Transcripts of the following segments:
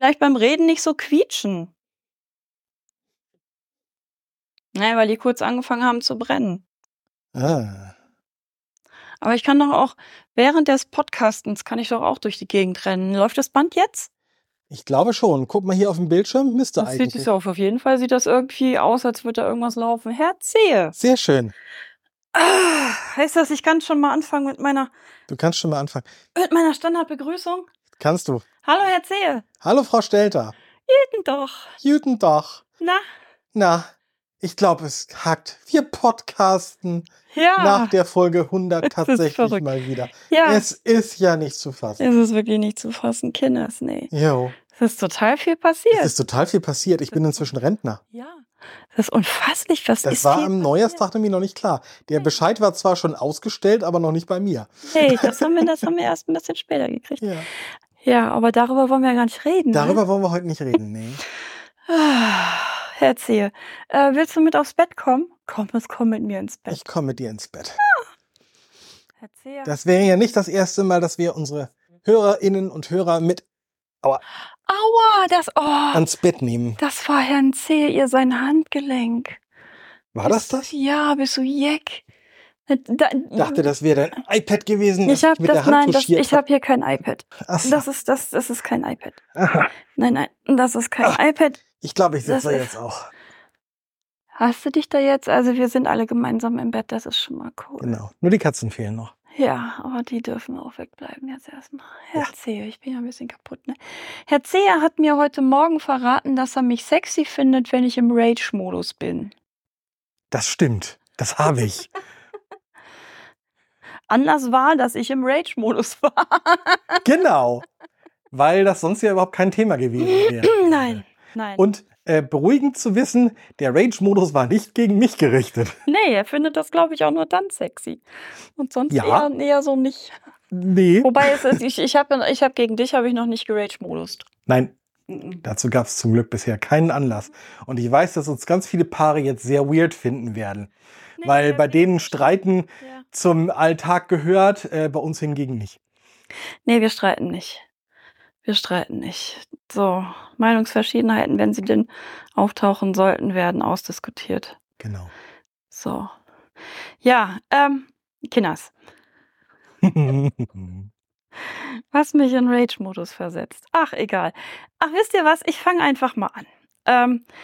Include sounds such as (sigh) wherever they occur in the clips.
vielleicht beim Reden nicht so quietschen. Naja, weil die kurz angefangen haben zu brennen. Ah. Aber ich kann doch auch, während des Podcastens kann ich doch auch durch die Gegend rennen. Läuft das Band jetzt? Ich glaube schon. Guck mal hier auf dem Bildschirm, müsste Das sieht eigentlich. es auf. Auf jeden Fall sieht das irgendwie aus, als würde da irgendwas laufen. Herzehe. Sehr schön. Ah, heißt das, ich kann schon mal anfangen mit meiner, Du kannst schon mal anfangen. mit meiner Standardbegrüßung? Kannst du. Hallo, Herzehe. Hallo, Frau Stelter. Guten doch. Guten Tag. Na? Na, ich glaube, es hackt. Wir podcasten Ja. nach der Folge 100 (laughs) Es ist tatsächlich mal wieder. ja. Es ist ja nicht zu fassen. Es ist wirklich nicht zu fassen, Kinders, nee. Jo, Es ist total viel es passiert. ist total viel passiert. Ich bin inzwischen Rentner. ja. Das ist unfasslich, was Das ist war viel am. Neujahrstag nämlich noch nicht klar. Der Bescheid war zwar schon ausgestellt, aber noch nicht bei mir. Hey, das haben wir, (laughs) das haben wir erst ein bisschen später gekriegt. Ja. Ja, aber darüber wollen wir ja gar nicht reden. Darüber wollen wir heute nicht reden. Nee. Ne? (laughs) Ah, Erzähl. Äh, willst du mit aufs Bett kommen? Komm, es komm mit mir ins Bett. Ich komme mit dir ins Bett. Erzähl. Das wäre ja nicht das erste Mal, dass wir unsere Hörerinnen und Hörer mit Aua, das, oh, ans Bett nehmen. das war Herrn Zehe, ihr sein Handgelenk. War das das? Ja, bist du jeck. Da, Ich dachte, das wäre dein iPad gewesen, ich habe das, nein, das, ich habe hier kein iPad. So. Das ist, das, das ist kein iPad. Aha. Nein, nein, das ist kein Ach. iPad. Ich glaube, ich sitze ist- jetzt auch. Hast du dich da jetzt? Also wir sind alle gemeinsam im Bett, das ist schon mal cool. Genau. Nur die Katzen fehlen noch. Ja, aber die dürfen auch wegbleiben jetzt erstmal. Herr Ja. Zehe, ich bin ja ein bisschen kaputt, ne? Herr Zehe hat mir heute Morgen verraten, dass er mich sexy findet, wenn ich im Rage-Modus bin. Das stimmt. Das habe ich. (laughs) Anders war, dass ich im Rage-Modus (laughs) war. genau. Weil das sonst ja überhaupt kein Thema gewesen wäre. (clears throat) nein, nein. Und äh, beruhigend zu wissen, der Rage-Modus war nicht gegen mich gerichtet. nee, er findet das, glaube ich, auch nur dann sexy. Und sonst Ja. eher, eher so nicht. Nee. Wobei, es ist, (laughs) ich, ich habe ich hab gegen dich habe ich noch nicht gerage-Modus. Nein, dazu gab es zum Glück bisher keinen Anlass. Und ich weiß, dass uns ganz viele Paare jetzt sehr weird finden werden. Nee, weil bei denen Streiten Ja. zum Alltag gehört, äh, bei uns hingegen nicht. Nee, wir streiten nicht. Wir streiten nicht. So, Meinungsverschiedenheiten, wenn sie denn auftauchen sollten, werden ausdiskutiert. Genau. So. Ja, ähm, Kinders, (laughs) was mich in Rage-Modus versetzt. Ach, egal. Ach, wisst ihr was? Ich fange einfach mal an. Ähm, äh, äh,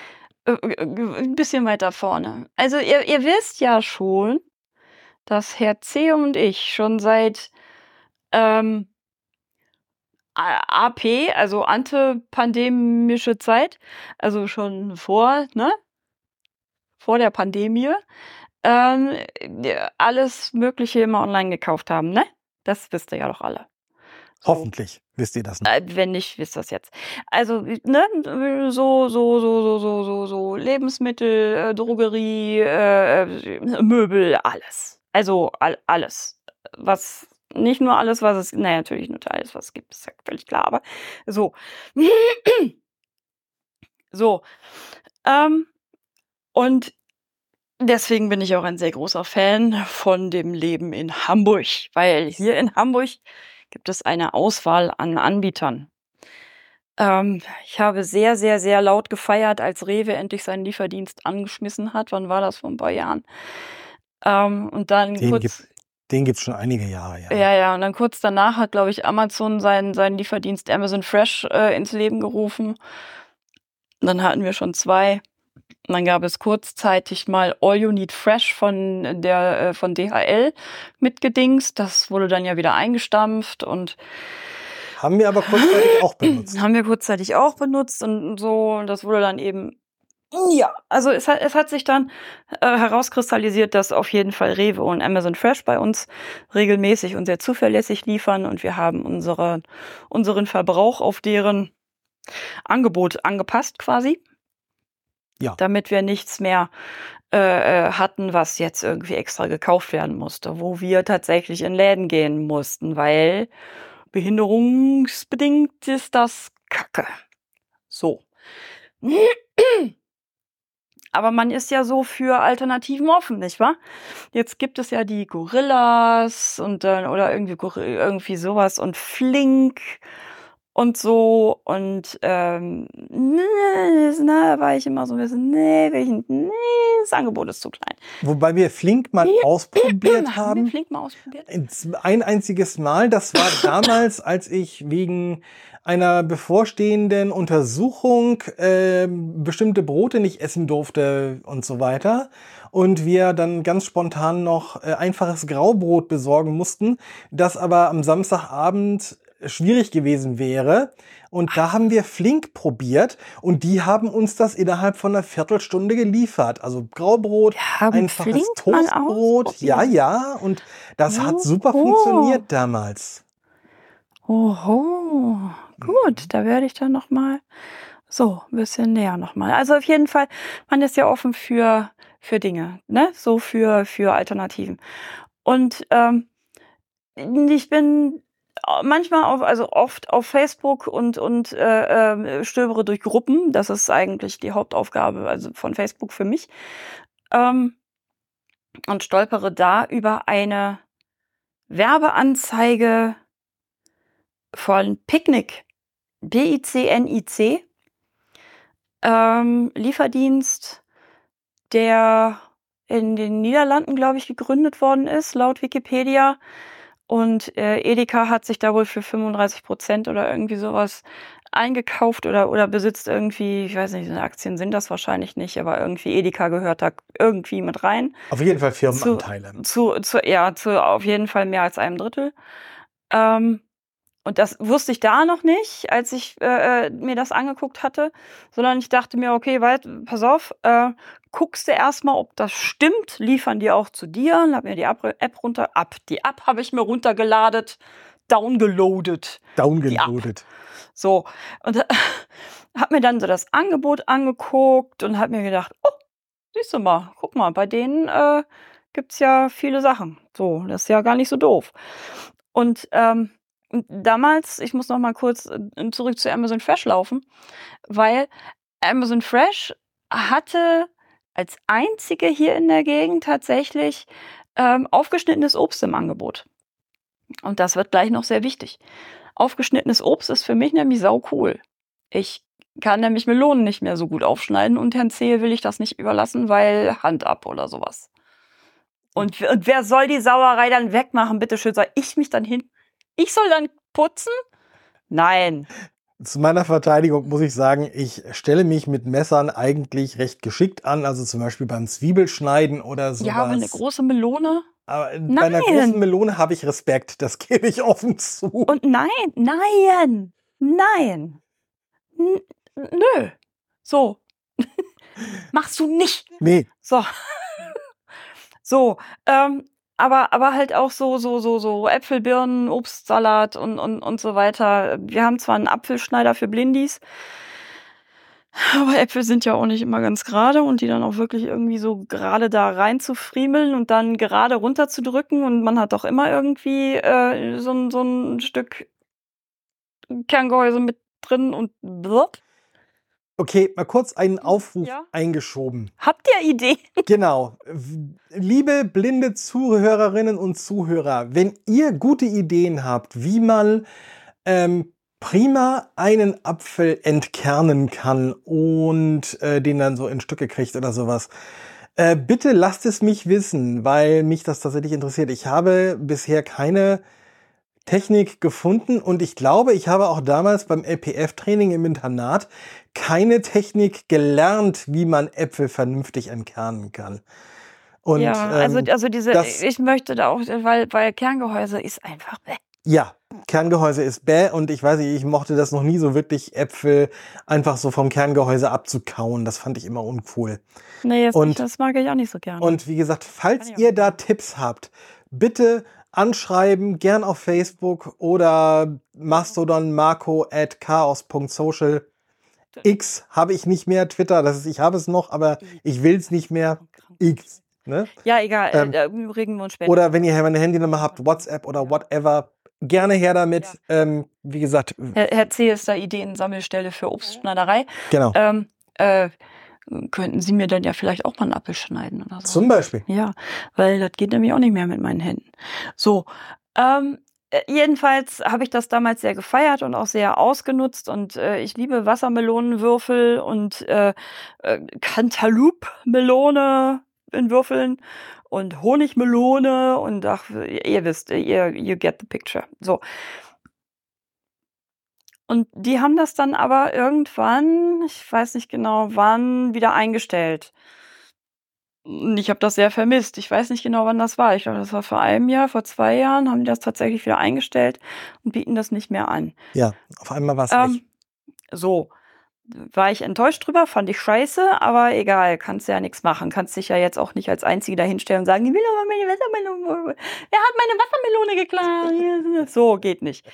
ein bisschen weiter vorne. Also, ihr, ihr wisst ja schon, dass Herr C. und ich schon seit ähm, AP, also antipandemische Zeit, also schon vor, ne? Vor der Pandemie, ähm, alles Mögliche immer online gekauft haben, ne? Das wisst ihr ja doch alle. So. Hoffentlich wisst ihr das noch. Äh, wenn nicht, wisst ihr das jetzt. Also, ne, so, so, so, so, so, so, so, Lebensmittel, äh, Drogerie, äh, äh, Möbel, alles. Also all, alles. Was, nicht nur alles, was es, naja, natürlich nicht alles, was es gibt, ist ja völlig klar, aber so. (clears throat) so. Ähm, und deswegen bin ich auch ein sehr großer Fan von dem Leben in Hamburg, weil hier in Hamburg gibt es eine Auswahl an Anbietern. Ähm, ich habe sehr, sehr, sehr laut gefeiert, als Rewe endlich seinen Lieferdienst angeschmissen hat. Wann war das? Vor ein paar Jahren. Ähm, und dann Den kurz. gibt den gibt's schon einige Jahre, ja. Ja, ja, und dann kurz danach hat, glaube ich, Amazon seinen, seinen Lieferdienst Amazon Fresh äh, ins Leben gerufen. Und dann hatten wir schon zwei. Und dann gab es kurzzeitig mal All You Need Fresh von der äh, von DHL mitgedingst. Das wurde dann ja wieder eingestampft und Haben wir aber kurzzeitig auch (clears throat) benutzt. haben wir kurzzeitig auch benutzt und so. Und das wurde dann eben ja, also es hat, es hat sich dann äh, herauskristallisiert, dass auf jeden Fall Rewe und Amazon Fresh bei uns regelmäßig und sehr zuverlässig liefern und wir haben unsere, unseren Verbrauch auf deren Angebot angepasst quasi. Ja. Damit wir nichts mehr äh, äh, hatten, was jetzt irgendwie extra gekauft werden musste, wo wir tatsächlich in Läden gehen mussten, weil behinderungsbedingt ist das Kacke. So. Aber man ist ja so für Alternativen offen, nicht wahr? Jetzt gibt es ja die Gorillas und dann oder irgendwie irgendwie sowas und Flink und so. Und ähm, nee, na, war ich immer so ein bisschen, nee, nicht, nee, das Angebot ist zu klein. Wobei wir Flink mal ausprobiert Haben (clears throat) wir haben. Flink mal ausprobiert? Ein einziges Mal, das war damals, als ich wegen einer bevorstehenden Untersuchung äh, bestimmte Brote nicht essen durfte und so weiter. Und wir dann ganz spontan noch äh, einfaches Graubrot besorgen mussten, das aber am Samstagabend schwierig gewesen wäre. Und da haben wir flink probiert und die haben uns das innerhalb von einer Viertelstunde geliefert. Also Graubrot, einfaches Flink Toastbrot. Ja, ja. Und das hat super Oho. funktioniert damals. Oho, gut, da werde ich dann noch mal so ein bisschen näher noch mal. Also auf jeden Fall, man ist ja offen für für Dinge, ne? So für für Alternativen. Und ähm, ich bin manchmal auf, also oft auf Facebook und und äh, ähm, stöbere durch Gruppen. Das ist eigentlich die Hauptaufgabe, also von Facebook für mich. Ähm, und stolpere da über eine Werbeanzeige von Picnic, B-I-C-N-I-C, ähm, Lieferdienst, der in den Niederlanden, glaube ich, gegründet worden ist, laut Wikipedia. Und äh, Edeka hat sich da wohl für 35 Prozent oder irgendwie sowas eingekauft oder, oder besitzt irgendwie, ich weiß nicht, Aktien sind das wahrscheinlich nicht, aber irgendwie Edeka gehört da irgendwie mit rein Auf jeden Fall Firmenanteile. zu, zu, ja, zu auf jeden Fall mehr als einem Drittel. Ähm, und das wusste ich da noch nicht, als ich äh, äh, mir das angeguckt hatte, sondern ich dachte mir, okay, weit, pass auf, äh, guckst du erstmal, ob das stimmt, liefern die auch zu dir, und hab mir die App runter, ab, die App habe ich mir runtergeladet, downgeloadet. Downgeloadet. So, und habe mir dann so das Angebot angeguckt und habe mir gedacht, oh, siehst du mal, guck mal, bei denen äh, gibt's ja viele Sachen. So, das ist ja gar nicht so doof. Und ähm, und damals, ich muss noch mal kurz äh, zurück zu Amazon Fresh laufen, weil Amazon Fresh hatte als einzige hier in der Gegend tatsächlich ähm, aufgeschnittenes Obst im Angebot. Und das wird gleich noch sehr wichtig. Aufgeschnittenes Obst ist für mich nämlich sau cool. Ich kann nämlich Melonen nicht mehr so gut aufschneiden und Herrn Zehe will ich das nicht überlassen, weil Hand ab oder sowas. Und, und wer soll die Sauerei dann wegmachen? Bitte schön, soll ich mich dann hin? Ich soll dann putzen? Nein. Zu meiner Verteidigung muss ich sagen, ich stelle mich mit Messern eigentlich recht geschickt an, also zum Beispiel beim Zwiebelschneiden oder sowas. Ja, aber eine große Melone. aber bei einer Nein. großen Melone habe ich Respekt, das (laughs) gebe ich offen zu. Und nein, nein, nein. N nö. So. (laughs) Machst du nicht. nee, So. (laughs) so, ähm, aber, aber halt auch so, so, so, so Äpfel, Birnen, Obstsalat und, und, und so weiter. Wir haben zwar einen Apfelschneider für Blindis, aber Äpfel sind ja auch nicht immer ganz gerade und die dann auch wirklich irgendwie so gerade da rein zu friemeln und dann gerade runter zu drücken und man hat doch immer irgendwie äh, so, ein- so ein Stück Kerngehäuse mit drin und blub. Okay, mal kurz einen Aufruf Ja. eingeschoben. Habt ihr Ideen? (laughs) Genau. Liebe blinde Zuhörerinnen und Zuhörer, wenn ihr gute Ideen habt, wie man ähm, prima einen Apfel entkernen kann und äh, den dann so in Stücke kriegt oder sowas, äh, bitte lasst es mich wissen, weil mich das tatsächlich interessiert. Ich habe bisher keine Technik gefunden und ich glaube, ich habe auch damals beim LPF-Training im Internat keine Technik gelernt, wie man Äpfel vernünftig entkernen kann. Und ja, also, ähm, also diese, das- ich möchte da auch, weil, weil Kerngehäuse ist einfach. bäh. ja, Kerngehäuse ist bäh und ich weiß nicht, ich mochte das noch nie so wirklich, Äpfel einfach so vom Kerngehäuse abzukauen. Das fand ich immer uncool. Nee, jetzt Und- nicht, das mag ich auch nicht so gerne. Und wie gesagt, falls ihr da Tipps habt, bitte anschreiben, gern auf Facebook oder Mastodon marco at chaos.social. X habe ich nicht mehr, Twitter, das ist, ich habe es noch, aber ich will es nicht mehr. X. Ne? ja, egal, ähm, äh, da regen wir uns später. Oder wenn ihr eine Handynummer habt, WhatsApp oder whatever, gerne her damit. Ähm, wie gesagt, Herr, Herr C. ist da Ideensammelstelle für Obstschneiderei. genau. Ähm, äh, könnten Sie mir dann ja vielleicht auch mal einen Apfel schneiden oder so. Zum Beispiel. Ja, weil das geht nämlich auch nicht mehr mit meinen Händen. So, ähm, äh, jedenfalls habe ich das damals sehr gefeiert und auch sehr ausgenutzt und äh, ich liebe Wassermelonenwürfel und äh, äh, Cantaloupe-Melone in Würfeln und Honigmelone und ach, ihr wisst, ihr you get the picture. So. Und die haben das dann aber irgendwann, ich weiß nicht genau wann, wieder eingestellt. Und ich habe das sehr vermisst. Ich weiß nicht genau, wann das war. Ich glaube, das war vor einem Jahr, vor zwei Jahren haben die das tatsächlich wieder eingestellt und bieten das nicht mehr an. Ja, auf einmal war es Ähm, nicht. so. War ich enttäuscht drüber, fand ich scheiße, aber egal, kannst ja nichts machen. Kannst dich ja jetzt auch nicht als Einzige dahinstellen und sagen, ich will aber meine Wassermelone. Wer hat meine Wassermelone geklaut? (laughs) So, geht nicht.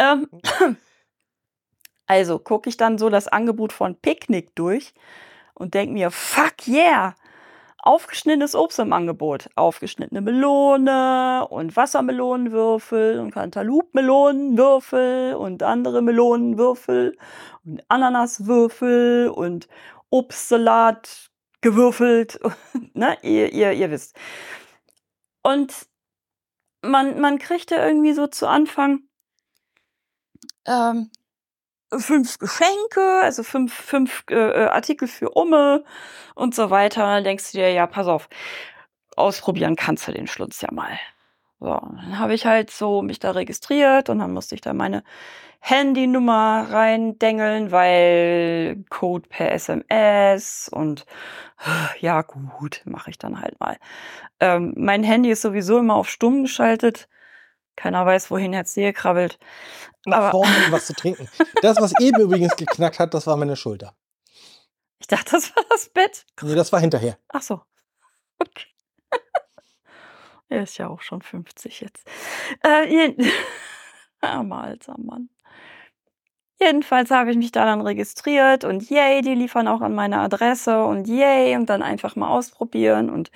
Ähm, (laughs) also gucke ich dann so das Angebot von Picknick durch und denke mir, fuck yeah! Aufgeschnittenes Obst im Angebot. Aufgeschnittene Melone und Wassermelonenwürfel und Cantaloupe-Melonenwürfel und andere Melonenwürfel und Ananaswürfel und Obstsalat gewürfelt. (laughs) ne? ihr, ihr, ihr wisst. Und man, man kriegte irgendwie so zu Anfang ähm, fünf Geschenke, also fünf, fünf äh, äh, Artikel für Umme und so weiter. Dann denkst du dir, ja, pass auf, ausprobieren kannst du den Schlutz ja mal. So, dann habe ich halt so mich da registriert und dann musste ich da meine Handynummer reindengeln, weil Code per SMS und ja gut, mache ich dann halt mal. Ähm, mein Handy ist sowieso immer auf stumm geschaltet. Keiner weiß, wohin Herz Sehe krabbelt. Nach aber- vorne (laughs) um was zu trinken. Das, was eben übrigens geknackt hat, das war meine Schulter. Ich dachte, das war das Bett. Nee, das war hinterher. Ach so. Okay. (laughs) er ist ja auch schon 50 jetzt. Äh, jeden- Armer alter Mann. Jedenfalls habe ich mich da dann registriert und yay, die liefern auch an meine Adresse und yay und dann einfach mal ausprobieren und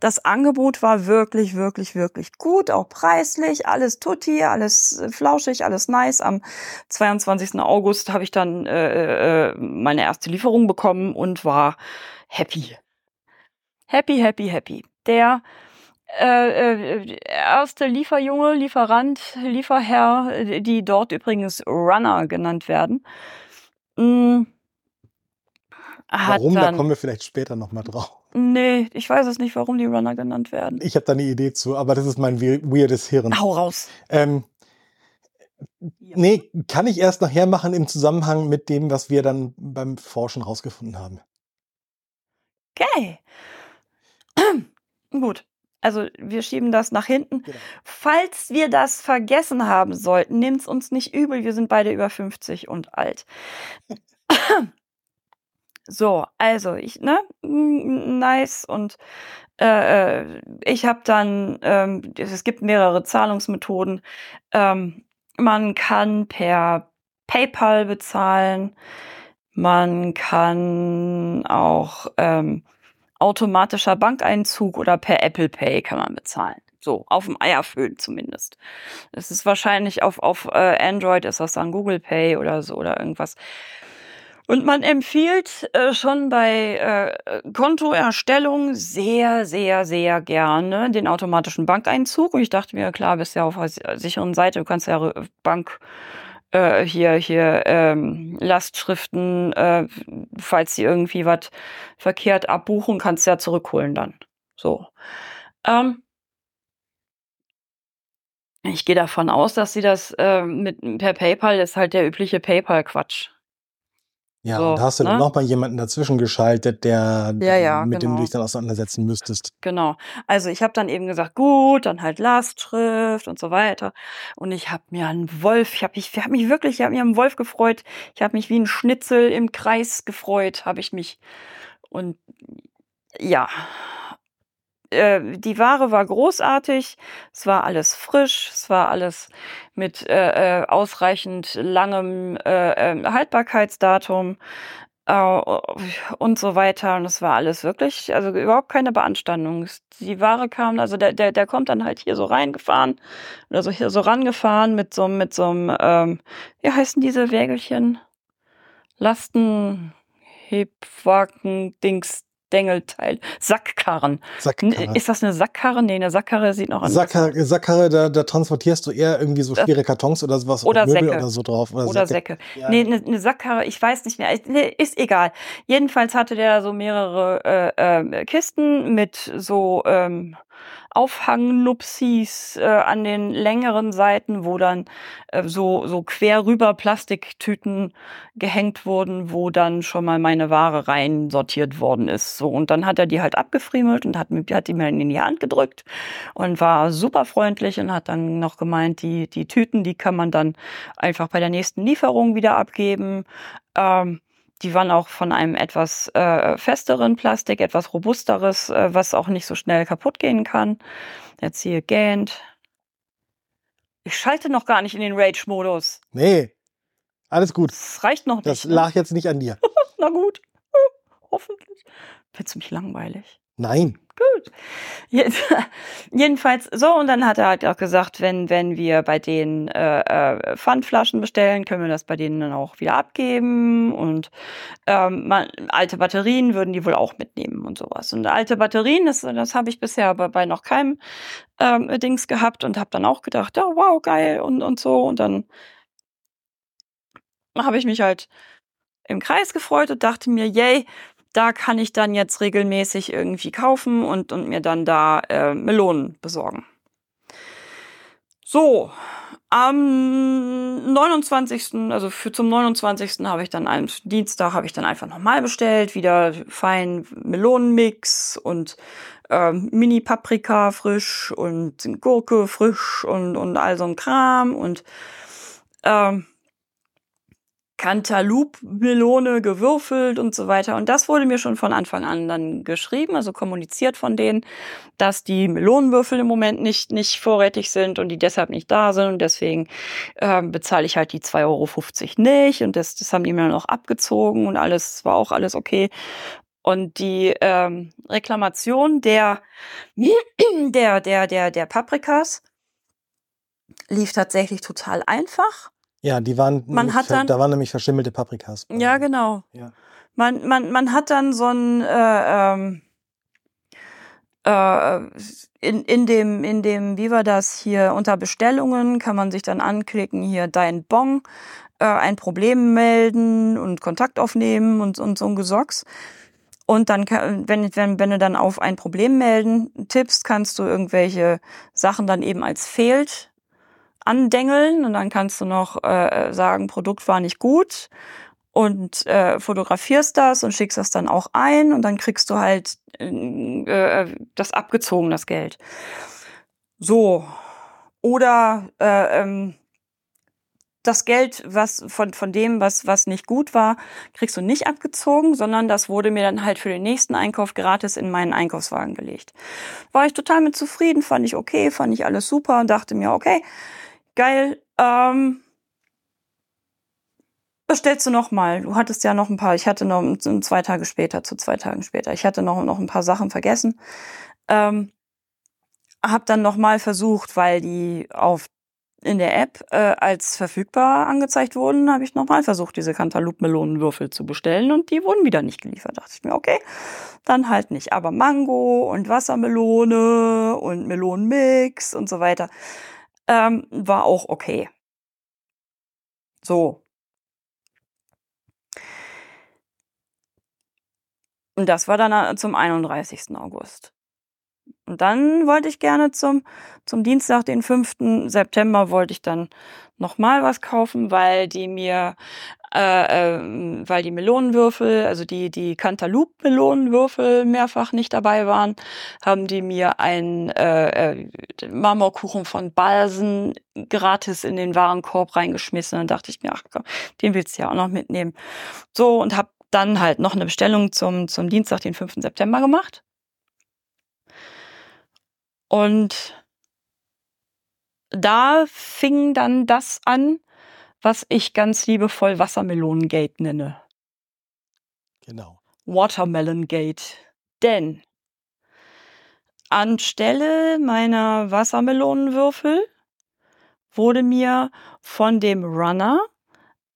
das Angebot war wirklich, wirklich, wirklich gut, auch preislich, alles tutti, alles äh, flauschig, alles nice. Am 22. August habe ich dann äh, äh, meine erste Lieferung bekommen und war happy. Happy, happy, happy. Der äh, äh, erste Lieferjunge, Lieferant, Lieferherr, die dort übrigens Runner genannt werden, mh, hat Warum? Da dann, kommen wir vielleicht später nochmal drauf. nee, ich weiß es nicht, warum die Runner genannt werden. Ich habe da eine Idee zu, aber das ist mein we- weirdes Hirn. Hau raus. Ähm, nee, kann ich erst nachher machen im Zusammenhang mit dem, was wir dann beim Forschen rausgefunden haben. Okay. (clears throat) Gut. Also wir schieben das nach hinten. Genau. Falls wir das vergessen haben sollten, nehmt's uns nicht übel. Wir sind beide über 50 und alt. (clears throat) So, also ich, ne, nice und äh, äh, ich habe dann, ähm, es gibt mehrere Zahlungsmethoden. Ähm, man kann per PayPal bezahlen, man kann auch ähm, automatischer Bankeinzug oder per Apple Pay kann man bezahlen. So, auf dem Eierföhn zumindest. Es ist wahrscheinlich auf, auf äh, Android ist das dann Google Pay oder so oder irgendwas. Und man empfiehlt äh, schon bei äh, Kontoerstellung sehr, sehr, sehr gerne den automatischen Bankeinzug. Und ich dachte mir, klar, bist ja auf der sicheren Seite, du kannst ja Bank äh, hier, hier ähm, Lastschriften, äh, falls sie irgendwie was verkehrt abbuchen, kannst du ja zurückholen dann. So. Ähm, ich gehe davon aus, dass sie das äh, mit per PayPal ist halt der übliche PayPal-Quatsch. Ja, So, und da hast du dann ne? nochmal jemanden dazwischen geschaltet, der Ja, ja, mit dem genau. du dich dann auseinandersetzen müsstest. Genau. Also ich habe dann eben gesagt, gut, dann halt Lastschrift und so weiter. Und ich habe mir einen Wolf, ich habe mich, ich hab mich wirklich, ich habe mich am Wolf gefreut. Ich habe mich wie ein Schnitzel im Kreis gefreut, habe ich mich. Und ja, äh, die Ware war großartig, es war alles frisch, es war alles mit äh, äh, ausreichend langem äh, äh, Haltbarkeitsdatum äh, und so weiter. Und es war alles wirklich, also überhaupt keine Beanstandung. Die Ware kam, also der, der, der kommt dann halt hier so reingefahren oder so hier so rangefahren mit so, mit so einem, ähm, wie heißen diese Wägelchen? Lastenhebwagen, Dings, Dengelteil. Sackkarren. Sackkarre. Ist das eine Sackkarre? Nee, eine Sackkarre sieht noch anders Sackkarre, Sackkarre da, da transportierst du eher irgendwie so schwere Kartons oder sowas Oder Möbel Säcke. oder so drauf. Oder, Oder Säcke. Säcke. Ja. Nee, eine ne Sackkarre, ich weiß nicht mehr. Ist egal. Jedenfalls hatte der so mehrere äh, äh, Kisten mit so ähm, Aufhangnupsis äh, an den längeren Seiten, wo dann äh, so, so quer rüber Plastiktüten gehängt wurden, wo dann schon mal meine Ware rein sortiert worden ist. So, und dann hat er die halt abgefriemelt und hat, hat die mir in die Hand gedrückt und war super freundlich und hat dann noch gemeint, die, die Tüten, die kann man dann einfach bei der nächsten Lieferung wieder abgeben. Ähm, die waren auch von einem etwas äh, festeren Plastik, etwas robusteres, äh, was auch nicht so schnell kaputt gehen kann. Jetzt hier gähnt. Ich schalte noch gar nicht in den Rage-Modus. Nee, alles gut. Das reicht noch Das nicht. ne? lag jetzt nicht an dir. (laughs) Na gut. Hoffentlich. Du mich langweilig? Nein. Gut. (laughs) Jedenfalls so und dann hat er halt auch gesagt, wenn wenn wir bei den äh, äh, Pfandflaschen bestellen, können wir das bei denen dann auch wieder abgeben und ähm, man, alte Batterien würden die wohl auch mitnehmen und sowas. Und alte Batterien, das das habe ich bisher aber bei noch keinem ähm, Dings gehabt und habe dann auch gedacht, ja wow geil und und so und dann habe ich mich halt im Kreis gefreut und dachte mir, yay, da kann ich dann jetzt regelmäßig irgendwie kaufen und, und mir dann da äh, Melonen besorgen. So, am 29., also für zum 29. habe ich dann am Dienstag habe ich dann einfach nochmal bestellt, wieder fein Melonenmix und ähm, Mini-Paprika frisch und Gurke frisch und, und all so ein Kram und ähm, Cantaloupe-Melone gewürfelt und so weiter. Und das wurde mir schon von Anfang an dann geschrieben, also kommuniziert von denen, dass die Melonenwürfel im Moment nicht, nicht vorrätig sind und die deshalb nicht da sind. Und deswegen ähm, bezahle ich halt die 2,50 Euro nicht. Und das, das haben die mir dann auch abgezogen und alles war auch alles okay. Und die ähm, Reklamation der, der, der, der, der Paprikas lief tatsächlich total einfach. Ja, die waren, Man hat dann- da waren nämlich verschimmelte Paprikas. Ja, genau. Ja. Man, man, man hat dann so ein äh, ähm, äh, in, in dem, in dem, wie war das hier, unter Bestellungen kann man sich dann anklicken, hier dein Bon, äh, ein Problem melden und Kontakt aufnehmen und, und so ein Gesocks. Und dann, kann- wenn, wenn, wenn du dann auf ein Problem melden tippst, kannst du irgendwelche Sachen dann eben als fehlt andengeln und dann kannst du noch äh, sagen, Produkt war nicht gut und äh, fotografierst das und schickst das dann auch ein und dann kriegst du halt äh, äh, das abgezogen, das Geld. So. Oder äh, ähm, das Geld, was von, von dem, was, was nicht gut war, kriegst du nicht abgezogen, sondern das wurde mir dann halt für den nächsten Einkauf gratis in meinen Einkaufswagen gelegt. War ich total mit zufrieden, fand ich okay, fand ich alles super und dachte mir, okay, geil, ähm, bestellst du noch mal. Du hattest ja noch ein paar, ich hatte noch zwei Tage später, zu zwei Tagen später, ich hatte noch, noch ein paar Sachen vergessen. Ähm, hab dann noch mal versucht, weil die auf in der App äh, als verfügbar angezeigt wurden, habe ich nochmal versucht, diese Cantaloupe-Melonenwürfel zu bestellen und die wurden wieder nicht geliefert. dachte ich mir, okay, dann halt nicht. Aber Mango und Wassermelone und Melonenmix und so weiter ähm, war auch okay. So. Und das war dann äh, zum 31. August. Und dann wollte ich gerne zum, zum Dienstag, den 5. September, wollte ich dann nochmal was kaufen, weil die mir, äh, äh, weil die Melonenwürfel, also die, die Cantaloupe-Melonenwürfel mehrfach nicht dabei waren, haben die mir einen äh, äh, Marmorkuchen von Balsen gratis in den Warenkorb reingeschmissen. Dann dachte ich mir, ach komm, den willst du ja auch noch mitnehmen. So, und habe dann halt noch eine Bestellung zum, zum Dienstag, den 5. September gemacht. Und da fing dann das an, was ich ganz liebevoll Wassermelonengate nenne. Genau. Watermelon Gate. Denn anstelle meiner Wassermelonenwürfel wurde mir von dem Runner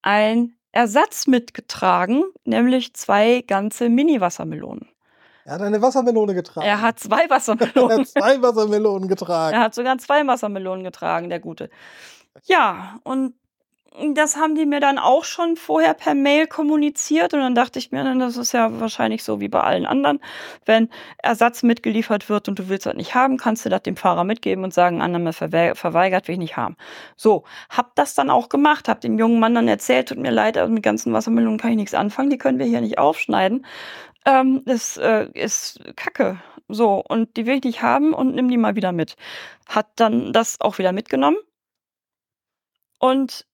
ein Ersatz mitgetragen, nämlich zwei ganze Mini-Wassermelonen. Er hat eine Wassermelone getragen. Er hat zwei Wassermelonen. (laughs) er hat zwei Wassermelonen getragen. Er hat sogar zwei Wassermelonen getragen, der Gute. Ja, und das haben die mir dann auch schon vorher per Mail kommuniziert und dann dachte ich mir, das ist ja wahrscheinlich so wie bei allen anderen. Wenn Ersatz mitgeliefert wird und du willst das nicht haben, kannst du das dem Fahrer mitgeben und sagen, Annahme verweigert, will ich nicht haben. So, hab das dann auch gemacht, hab dem jungen Mann dann erzählt, tut mir leid, mit ganzen Wassermelonen kann ich nichts anfangen, die können wir hier nicht aufschneiden. Ähm, das äh, ist Kacke. So, und die will ich nicht haben und nimm die mal wieder mit. Hat dann das auch wieder mitgenommen. Und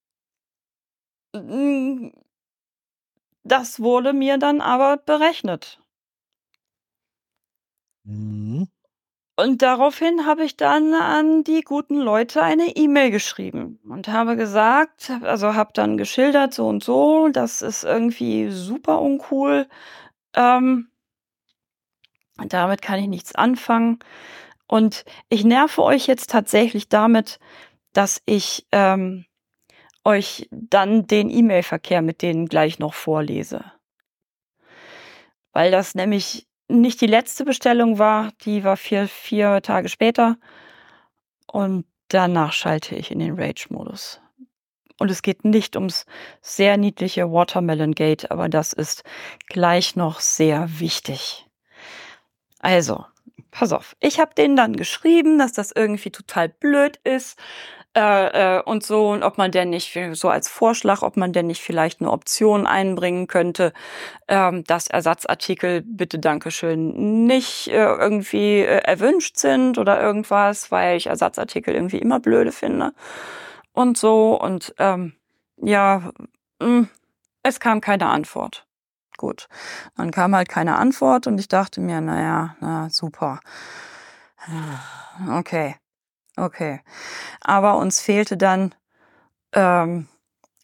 das wurde mir dann aber berechnet. Mhm. Und daraufhin habe ich dann an die guten Leute eine E-Mail geschrieben und habe gesagt, also habe dann geschildert, so und so, das ist irgendwie super uncool. Ähm, damit kann ich nichts anfangen. Und ich nerve euch jetzt tatsächlich damit, dass ich ähm, euch dann den E-Mail-Verkehr mit denen gleich noch vorlese. Weil das nämlich nicht die letzte Bestellung war, die war vier, vier Tage später. Und danach schalte ich in den Rage-Modus. Und es geht nicht ums sehr niedliche Watermelon Gate, aber das ist gleich noch sehr wichtig. Also, pass auf. Ich habe denen dann geschrieben, dass das irgendwie total blöd ist, äh, äh, und so und ob man denn nicht so als Vorschlag, ob man denn nicht vielleicht eine Option einbringen könnte, ähm, dass Ersatzartikel bitte Dankeschön nicht äh, irgendwie äh, erwünscht sind oder irgendwas, weil ich Ersatzartikel irgendwie immer blöde finde und so und ähm, ja, mh, hm, es kam keine Antwort. Gut, dann kam halt keine Antwort und ich dachte mir, naja, na super. Okay. Okay. Aber uns fehlte dann ähm,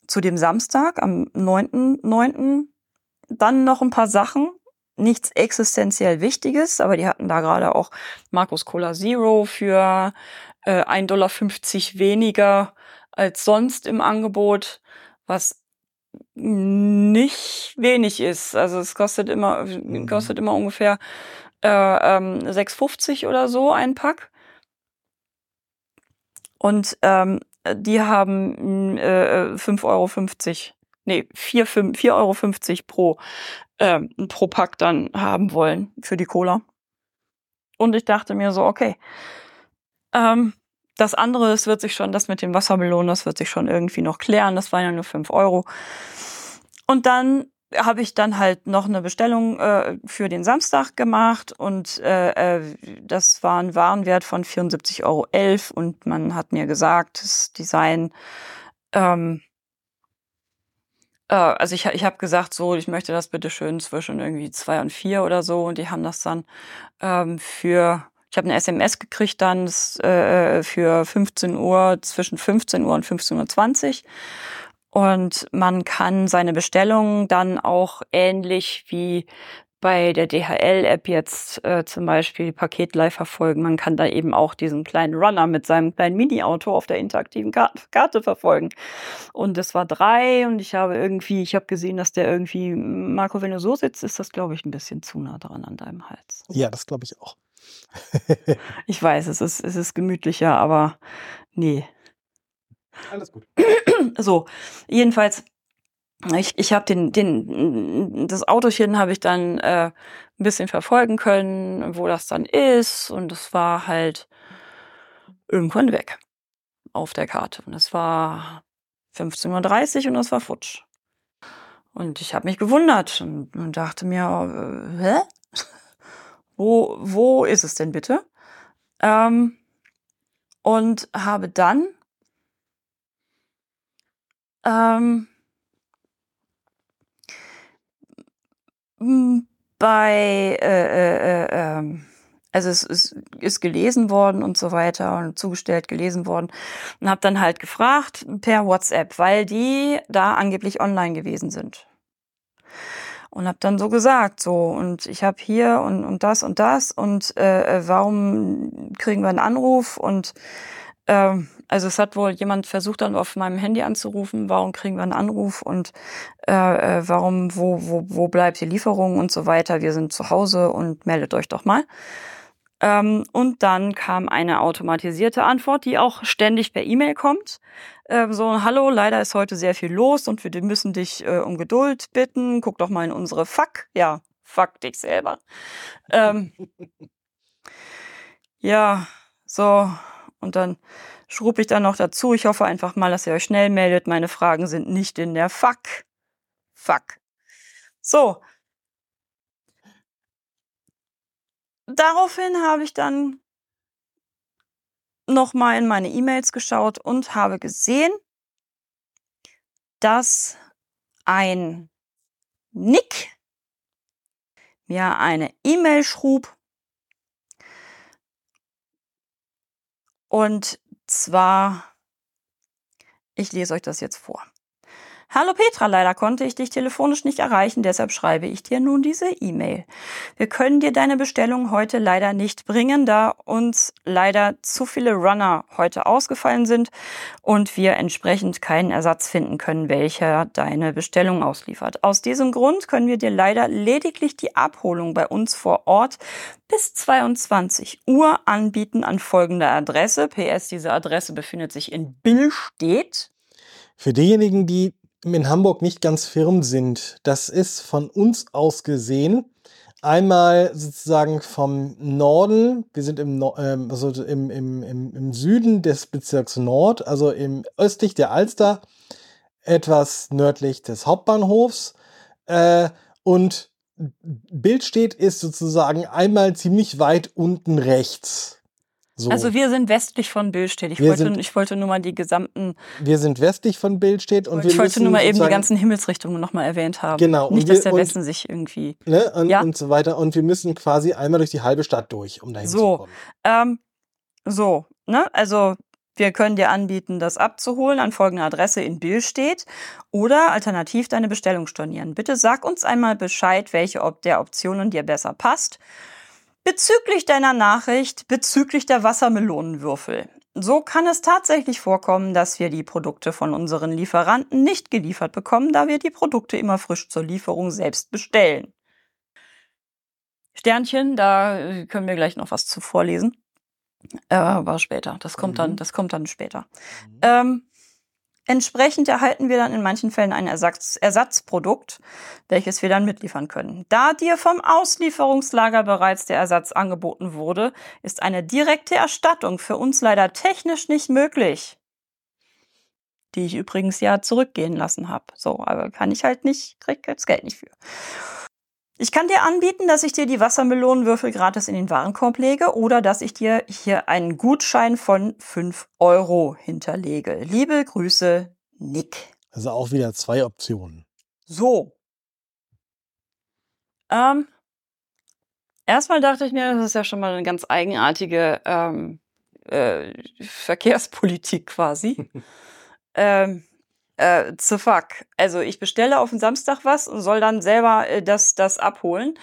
zu dem Samstag am 9.9. dann noch ein paar Sachen. Nichts existenziell Wichtiges, aber die hatten da gerade auch Markus Cola Zero für äh, 1,50 Dollar weniger als sonst im Angebot, was nicht wenig ist. Also es kostet immer, mhm. kostet immer ungefähr äh, ähm, 6,50 oder so ein Pack. Und ähm, die haben äh, 5,50 Euro, nee, 4, 5, 4,50 Euro pro, äh, pro Pack dann haben wollen für die Cola. Und ich dachte mir so, okay, ähm, das andere, das wird sich schon, das mit dem Wassermelonen, das wird sich schon irgendwie noch klären. Das waren ja nur 5 Euro. Und dann habe ich dann halt noch eine Bestellung äh, für den Samstag gemacht und äh, äh, das war ein Warenwert von 74,11 Euro und man hat mir gesagt, das Design, ähm, äh, also ich, ich habe gesagt, so, ich möchte das bitte schön zwischen irgendwie zwei und vier oder so und die haben das dann ähm, für ich habe eine SMS gekriegt dann äh, für 15 Uhr, zwischen 15 Uhr und 15.20 Uhr. Und man kann seine Bestellungen dann auch ähnlich wie bei der DHL-App jetzt äh, zum Beispiel Paketlive verfolgen. Man kann da eben auch diesen kleinen Runner mit seinem kleinen Mini-Auto auf der interaktiven Karte verfolgen. Und es war drei und ich habe irgendwie, ich habe gesehen, dass der irgendwie, Marco, wenn du so sitzt, ist das, glaube ich, ein bisschen zu nah dran an deinem Hals. Ja, das glaube ich auch. (laughs) ich weiß, es ist, es ist gemütlicher, aber nee, alles gut. (clears throat) So, jedenfalls, ich, ich habe den, den, das Autochen habe ich dann äh, ein bisschen verfolgen können, wo das dann ist. Und es war halt irgendwann weg auf der Karte. Und es war 15.30 Uhr und es war futsch. Und ich habe mich gewundert und, und dachte mir, äh, hä? wo, wo ist es denn bitte? Ähm, und habe dann ähm, bei, äh, äh, äh, also es ist, ist gelesen worden und so weiter und zugestellt gelesen worden und habe dann halt gefragt per WhatsApp, weil die da angeblich online gewesen sind. Und habe dann so gesagt, so und ich habe hier und, und das und das und äh, warum kriegen wir einen Anruf und Ähm, also es hat wohl jemand versucht, dann auf meinem Handy anzurufen, warum kriegen wir einen Anruf und äh, äh, warum, wo, wo, wo bleibt die Lieferung und so weiter. Wir sind zu Hause und meldet euch doch mal. Ähm, und dann kam eine automatisierte Antwort, die auch ständig per E-Mail kommt. Ähm, so, hallo, leider ist heute sehr viel los und wir müssen dich äh, um Geduld bitten. Guck doch mal in unsere Fuck. Ja, fuck dich selber. Ähm, (laughs) ja, so. Und dann schrub ich dann noch dazu. Ich hoffe einfach mal, dass ihr euch schnell meldet. Meine Fragen sind nicht in der Fuck. Fuck. So. Daraufhin habe ich dann nochmal in meine E-Mails geschaut und habe gesehen, dass ein Nick mir eine E-Mail schrub und zwar, ich lese euch das jetzt vor. Hallo Petra, leider konnte ich dich telefonisch nicht erreichen, deshalb schreibe ich dir nun diese E-Mail. Wir können dir deine Bestellung heute leider nicht bringen, da uns leider zu viele Runner heute ausgefallen sind und wir entsprechend keinen Ersatz finden können, welcher deine Bestellung ausliefert. Aus diesem Grund können wir dir leider lediglich die Abholung bei uns vor Ort bis 22 Uhr anbieten an folgender Adresse. PS, diese Adresse befindet sich in Billstedt. Für diejenigen, die in Hamburg nicht ganz firm sind. Das ist von uns aus gesehen einmal sozusagen vom Norden, wir sind im, ähm, also im, im, im, im Süden des Bezirks Nord, also im östlich der Alster, etwas nördlich des Hauptbahnhofs. Äh, und Bildstedt ist sozusagen einmal ziemlich weit unten rechts. So. Also wir sind westlich von Billstedt. Ich wollte, sind, ich wollte nur mal die gesamten. Wir sind westlich von Billstedt und wir Ich wollte nur mal eben die ganzen Himmelsrichtungen nochmal erwähnt haben. Genau. Nicht, dass wir, der Westen sich irgendwie. Ne, und, ja? und so weiter. Und wir müssen quasi einmal durch die halbe Stadt durch, um dahin so, zu kommen. Ähm, so, ne? Also wir können dir anbieten, das abzuholen an folgender Adresse in Billstedt oder alternativ deine Bestellung stornieren. Bitte sag uns einmal Bescheid, welche ob der Optionen dir besser passt. Bezüglich deiner Nachricht, bezüglich der Wassermelonenwürfel. So kann es tatsächlich vorkommen, dass wir die Produkte von unseren Lieferanten nicht geliefert bekommen, da wir die Produkte immer frisch zur Lieferung selbst bestellen. Sternchen, da können wir gleich noch was zu vorlesen. Äh, aber später. Das kommt dann, mhm. das kommt dann später. Mhm. Ähm, Entsprechend erhalten wir dann in manchen Fällen ein Ersatz Ersatzprodukt, welches wir dann mitliefern können. Da dir vom Auslieferungslager bereits der Ersatz angeboten wurde, ist eine direkte Erstattung für uns leider technisch nicht möglich. Die ich übrigens ja zurückgehen lassen habe. So, aber kann ich halt nicht, krieg das Geld nicht für. Ich kann dir anbieten, dass ich dir die Wassermelonenwürfel gratis in den Warenkorb lege oder dass ich dir hier einen Gutschein von 5 Euro hinterlege. Liebe Grüße, Nick. Also auch wieder zwei Optionen. So. Ähm, erstmal dachte ich mir, das ist ja schon mal eine ganz eigenartige ähm, äh, Verkehrspolitik quasi. (laughs) ähm, äh, zu fuck. Also ich bestelle auf den Samstag was und soll dann selber äh, das, das abholen.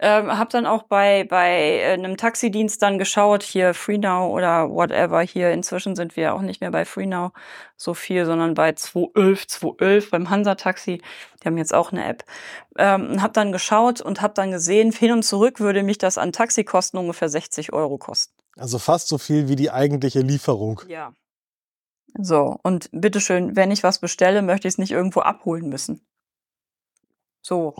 Ähm, hab dann auch bei, bei äh, einem Taxidienst dann geschaut, hier FreeNow oder whatever. Hier inzwischen sind wir auch nicht mehr bei FreeNow so viel, sondern bei 211, 211 beim Hansa-Taxi. Die haben jetzt auch eine App. Ähm, hab dann geschaut und hab dann gesehen, hin und zurück würde mich das an Taxikosten ungefähr 60 Euro kosten. Also fast so viel wie die eigentliche Lieferung. Ja. So, und bitteschön, wenn ich was bestelle, möchte ich es nicht irgendwo abholen müssen. So.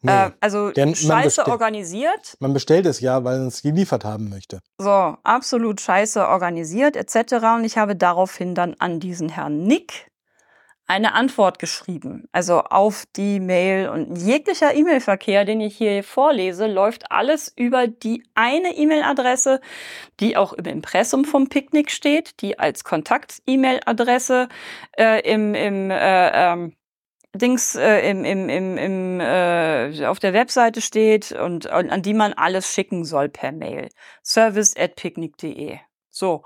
Nee, äh, also scheiße organisiert. Man bestellt es ja, weil man es geliefert haben möchte. So, absolut scheiße organisiert etc. Und ich habe daraufhin dann an diesen Herrn Nick eine Antwort geschrieben. Also auf die Mail und jeglicher E-Mail-Verkehr, den ich hier vorlese, läuft alles über die eine E-Mail-Adresse, die auch im Impressum vom Picknick steht, die als Kontakt-E-Mail-Adresse äh, im, im äh, ähm, Dings äh, im, im, im, im, äh, auf der Webseite steht und, und an die man alles schicken soll per Mail. Service at picnic.de. So.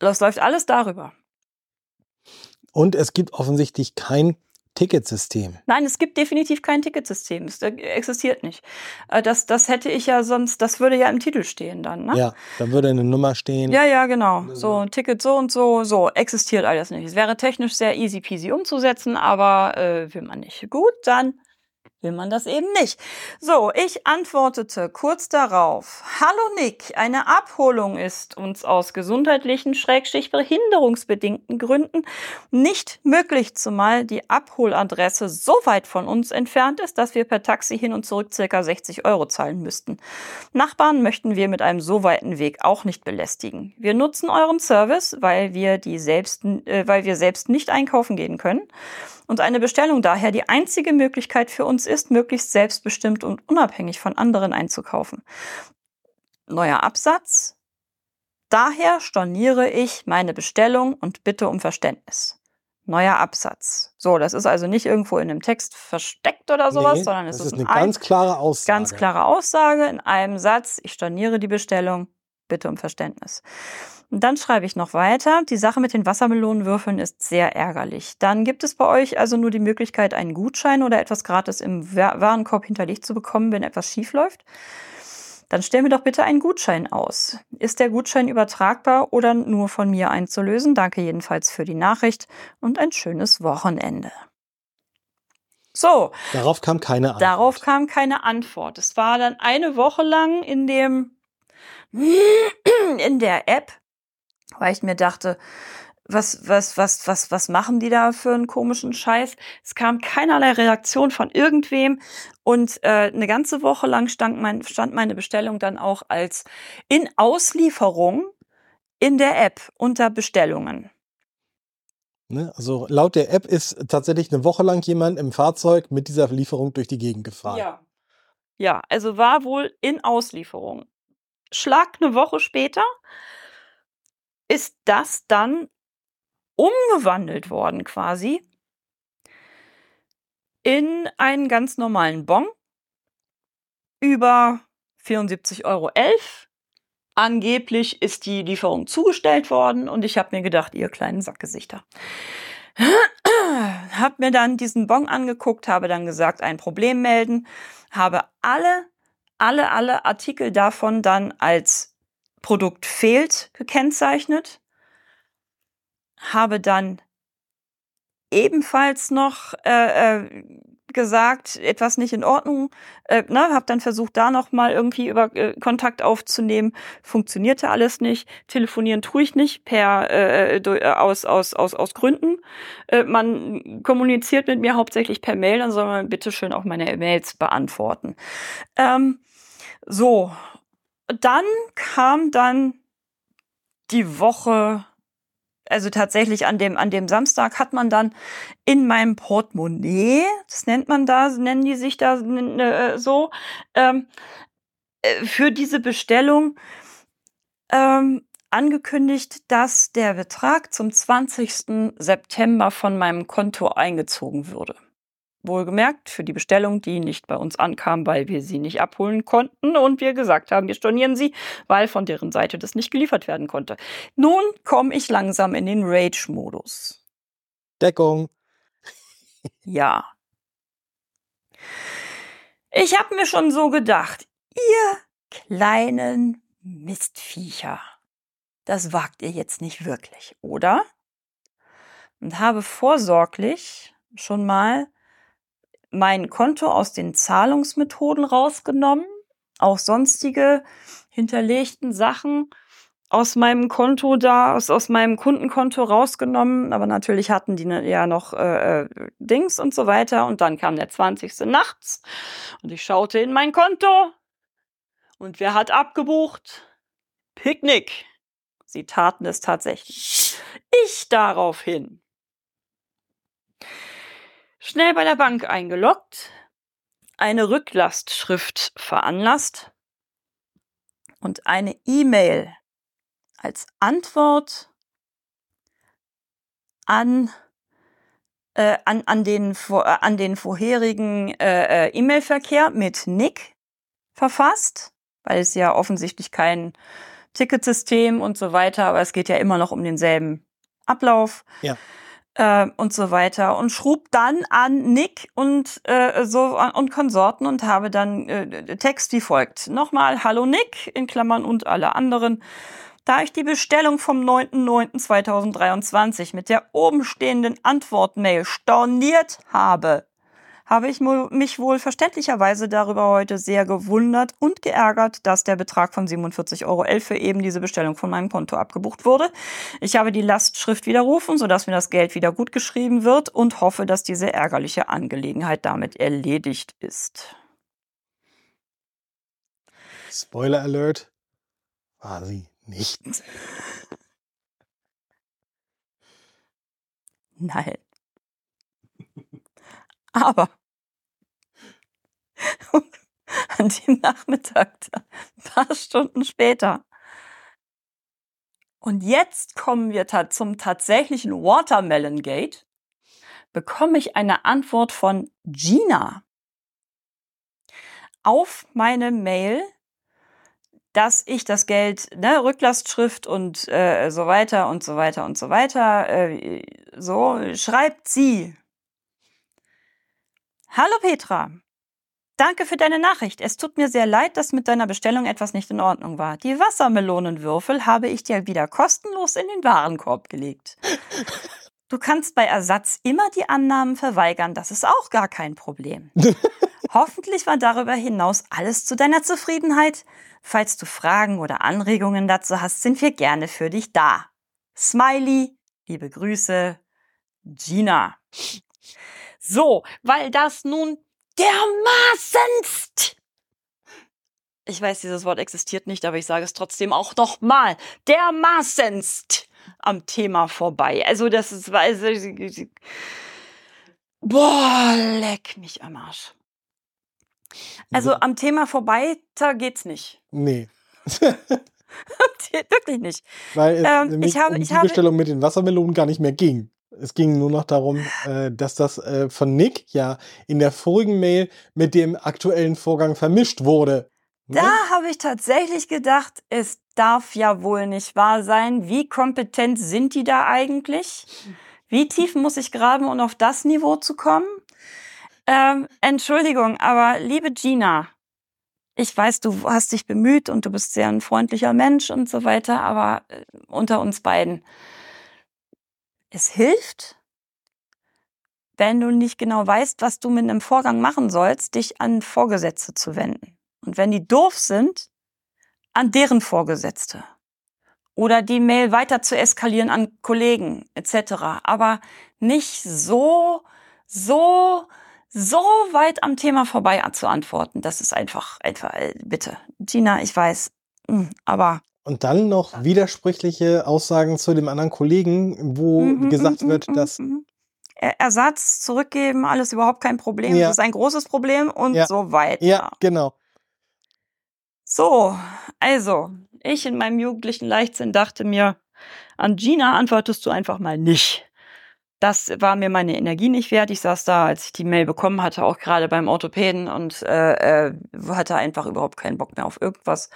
Das läuft alles darüber. Und es gibt offensichtlich kein Ticketsystem. Nein, es gibt definitiv kein Ticketsystem. Es äh, existiert nicht. Äh, Das, das hätte ich ja sonst, das würde ja im Titel stehen dann, ne? Ja, dann würde eine Nummer stehen. Ja, ja, genau. So, Ticket so und so, so, existiert alles nicht. Es wäre technisch sehr easy peasy umzusetzen, aber äh, will man nicht. Gut, dann will man das eben nicht. So, ich antwortete kurz darauf. Hallo Nick, eine Abholung ist uns aus gesundheitlichen, schrägstrich behinderungsbedingten Gründen nicht möglich, zumal die Abholadresse so weit von uns entfernt ist, dass wir per Taxi hin und zurück circa 60 Euro zahlen müssten. Nachbarn möchten wir mit einem so weiten Weg auch nicht belästigen. Wir nutzen euren Service, weil wir die selbst, äh, weil wir selbst nicht einkaufen gehen können und eine Bestellung daher die einzige Möglichkeit für uns ist, möglichst selbstbestimmt und unabhängig von anderen einzukaufen. Neuer Absatz. Daher storniere ich meine Bestellung und bitte um Verständnis. Neuer Absatz. So, das ist also nicht irgendwo in einem Text versteckt oder sowas, Nee, sondern es ist, ist eine ein ganz klare Aussage. Ganz klare Aussage in einem Satz. Ich storniere die Bestellung. Bitte um Verständnis. Und dann schreibe ich noch weiter. Die Sache mit den Wassermelonenwürfeln ist sehr ärgerlich. Dann gibt es bei euch also nur die Möglichkeit, einen Gutschein oder etwas gratis im Wa- Warenkorb hinterlegt zu bekommen, wenn etwas schief läuft. Dann stell mir doch bitte einen Gutschein aus. Ist der Gutschein übertragbar oder nur von mir einzulösen? Danke jedenfalls für die Nachricht und ein schönes Wochenende. So, Darauf kam keine Antwort. Darauf kam keine Antwort. Es war dann eine Woche lang in dem, in der App, weil ich mir dachte, was, was, was, was, was machen die da für einen komischen Scheiß? Es kam keinerlei Reaktion von irgendwem und äh, eine ganze Woche lang stand, mein, stand meine Bestellung dann auch als in Auslieferung in der App unter Bestellungen. Ne? Also laut der App ist tatsächlich eine Woche lang jemand im Fahrzeug mit dieser Lieferung durch die Gegend gefahren. Ja. Ja, also war wohl in Auslieferung. Schlag eine Woche später ist das dann umgewandelt worden quasi in einen ganz normalen Bon über 74,11 Euro. Angeblich ist die Lieferung zugestellt worden und ich habe mir gedacht, ihr kleinen Sackgesichter. (clears throat) hab mir dann diesen Bon angeguckt, habe dann gesagt, ein Problem melden, habe alle, alle, alle Artikel davon dann als Produkt fehlt gekennzeichnet, habe dann ebenfalls noch äh, äh, gesagt, etwas nicht in Ordnung, äh, ne, habe dann versucht, da noch mal irgendwie über äh, Kontakt aufzunehmen, funktionierte alles nicht, telefonieren tue ich nicht per äh, du- äh, aus aus aus aus Gründen. Äh, man kommuniziert mit mir hauptsächlich per Mail, dann soll man bitte schön auch meine Mails beantworten. Ähm, so, dann kam dann die Woche also tatsächlich an dem, an dem Samstag hat man dann in meinem Portemonnaie, das nennt man da, nennen die sich da äh, so, ähm, äh, für diese Bestellung ähm, angekündigt, dass der Betrag zum 20. September von meinem Konto eingezogen würde. Wohlgemerkt für die Bestellung, die nicht bei uns ankam, weil wir sie nicht abholen konnten und wir gesagt haben, wir stornieren sie, weil von deren Seite das nicht geliefert werden konnte. Nun komme ich langsam in den Rage-Modus. Deckung. Ja. Ich habe mir schon so gedacht, ihr kleinen Mistviecher, das wagt ihr jetzt nicht wirklich, oder? Und habe vorsorglich schon mal mein Konto aus den Zahlungsmethoden rausgenommen, auch sonstige hinterlegten Sachen aus meinem Konto da, aus, aus meinem Kundenkonto rausgenommen, aber natürlich hatten die ne- ja noch äh, äh, Dings und so weiter. Und dann kam der 20. nachts und ich schaute in mein Konto und wer hat abgebucht? Picknick. Sie taten es tatsächlich. Ich daraufhin. Schnell bei der Bank eingeloggt, eine Rücklastschrift veranlasst und eine E-Mail als Antwort an, äh, an, an, den, äh, an den vorherigen äh, äh, E-Mail-Verkehr mit Nick verfasst, weil es ja offensichtlich kein Ticketsystem und so weiter, aber es geht ja immer noch um denselben Ablauf. Ja. Äh, und so weiter und schrub dann an Nick und äh, so und Konsorten und habe dann äh, Text wie folgt. Nochmal Hallo Nick in Klammern und alle anderen. Da ich die Bestellung vom 9.9.2023 mit der oben stehenden Antwortmail storniert habe, habe ich mich wohl verständlicherweise darüber heute sehr gewundert und geärgert, dass der Betrag von 47,11 Euro für eben diese Bestellung von meinem Konto abgebucht wurde. Ich habe die Lastschrift widerrufen, sodass mir das Geld wieder gut geschrieben wird und hoffe, dass diese ärgerliche Angelegenheit damit erledigt ist. Spoiler Alert. War sie nicht. (laughs) Nein. Aber (laughs) an dem Nachmittag, ein paar Stunden später. Und jetzt kommen wir zum tatsächlichen Watermelon Gate. Bekomme ich eine Antwort von Gina auf meine Mail, dass ich das Geld, ne, Rücklastschrift und äh, so weiter und so weiter und so weiter, äh, so schreibt sie. Hallo Petra, Danke für deine Nachricht. Es tut mir sehr leid, dass mit deiner Bestellung etwas nicht in Ordnung war. Die Wassermelonenwürfel habe ich dir wieder kostenlos in den Warenkorb gelegt. Du kannst bei Ersatz immer die Annahmen verweigern, das ist auch gar kein Problem. (laughs) Hoffentlich war darüber hinaus alles zu deiner Zufriedenheit. Falls du Fragen oder Anregungen dazu hast, sind wir gerne für dich da. Smiley, liebe Grüße, Gina. So, weil das nun dermaßenst. Ich weiß, dieses Wort existiert nicht, aber ich sage es trotzdem auch nochmal. Dermaßenst am Thema vorbei. Also das ist, also, boah, leck mich am Arsch. Also am Thema vorbei, da geht's nicht. Nee. (laughs) Wirklich nicht. Weil es ähm, ich habe, um ich die habe, Bestellung mit den Wassermelonen gar nicht mehr ging. Es ging nur noch darum, äh, dass das äh, von Nick ja in der vorigen Mail mit dem aktuellen Vorgang vermischt wurde. Ne? Da habe ich tatsächlich gedacht, es darf ja wohl nicht wahr sein. Wie kompetent sind die da eigentlich? Wie tief muss ich graben, um auf das Niveau zu kommen? Ähm, Entschuldigung, aber liebe Gina, ich weiß, du hast dich bemüht und du bist sehr ein freundlicher Mensch und so weiter, aber äh, unter uns beiden es hilft, wenn du nicht genau weißt, was du mit einem Vorgang machen sollst, dich an Vorgesetzte zu wenden. Und wenn die doof sind, an deren Vorgesetzte. Oder die Mail weiter zu eskalieren an Kollegen etc. Aber nicht so, so, so weit am Thema vorbei zu antworten. Das ist einfach, einfach, äh, bitte. Gina, ich weiß, hm, aber und dann noch widersprüchliche Aussagen zu dem anderen Kollegen, wo mhm, mhm gesagt mhm, wird, mhm, dass Ersatz zurückgeben, alles überhaupt kein Problem. Ja. Das ist ein großes Problem und ja. so weiter. Ja, genau. So, also, ich in meinem jugendlichen Leichtsinn dachte mir, an Gina antwortest du einfach mal nicht. Das war mir meine Energie nicht wert. Ich saß da, als ich die Mail bekommen hatte, auch gerade beim Orthopäden und äh, äh, hatte einfach überhaupt keinen Bock mehr auf irgendwas.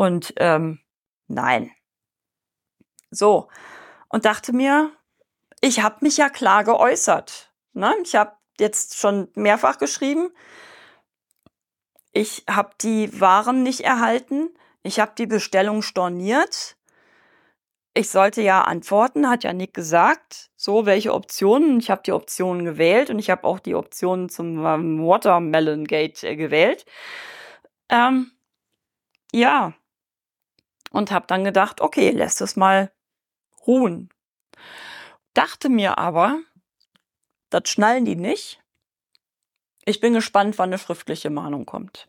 Und ähm, nein. So. Und dachte mir, ich habe mich ja klar geäußert. Ne? Ich habe jetzt schon mehrfach geschrieben. Ich habe die Waren nicht erhalten. Ich habe die Bestellung storniert. Ich sollte ja antworten, hat ja Nick gesagt. So, welche Optionen? Ich habe die Optionen gewählt und ich habe auch die Optionen zum ähm, Watermelon Gate äh, gewählt. Ähm, ja, und habe dann gedacht, okay, lässt es mal ruhen. Dachte mir aber, das schnallen die nicht. Ich bin gespannt, wann eine schriftliche Mahnung kommt.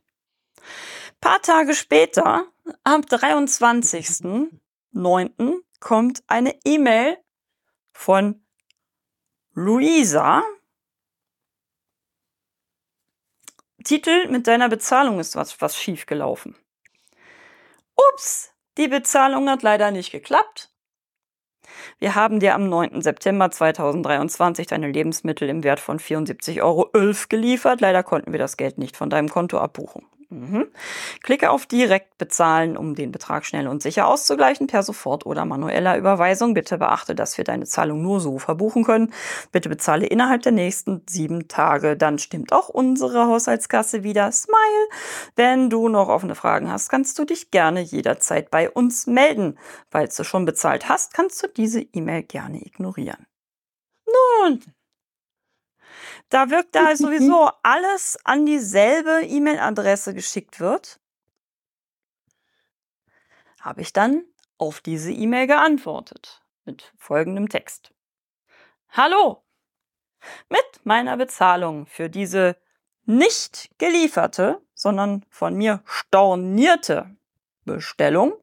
Paar Tage später, am 23.09., kommt eine E-Mail von Luisa. Titel, mit deiner Bezahlung ist was, was schief gelaufen. Ups, die Bezahlung hat leider nicht geklappt. Wir haben dir am 9. September 2023 deine Lebensmittel im Wert von 74,11 Euro geliefert. Leider konnten wir das Geld nicht von deinem Konto abbuchen. Mhm. Klicke auf Direkt bezahlen, um den Betrag schnell und sicher auszugleichen, per Sofort- oder manueller Überweisung. Bitte beachte, dass wir deine Zahlung nur so verbuchen können. Bitte bezahle innerhalb der nächsten sieben Tage. Dann stimmt auch unsere Haushaltskasse wieder. Smile! Wenn du noch offene Fragen hast, kannst du dich gerne jederzeit bei uns melden. Falls du schon bezahlt hast, kannst du diese E-Mail gerne ignorieren. Nun, da wirkt da (laughs) sowieso alles an dieselbe E-Mail-Adresse geschickt wird, habe ich dann auf diese E-Mail geantwortet mit folgendem Text. Hallo! Mit meiner Bezahlung für diese nicht gelieferte, sondern von mir stornierte Bestellung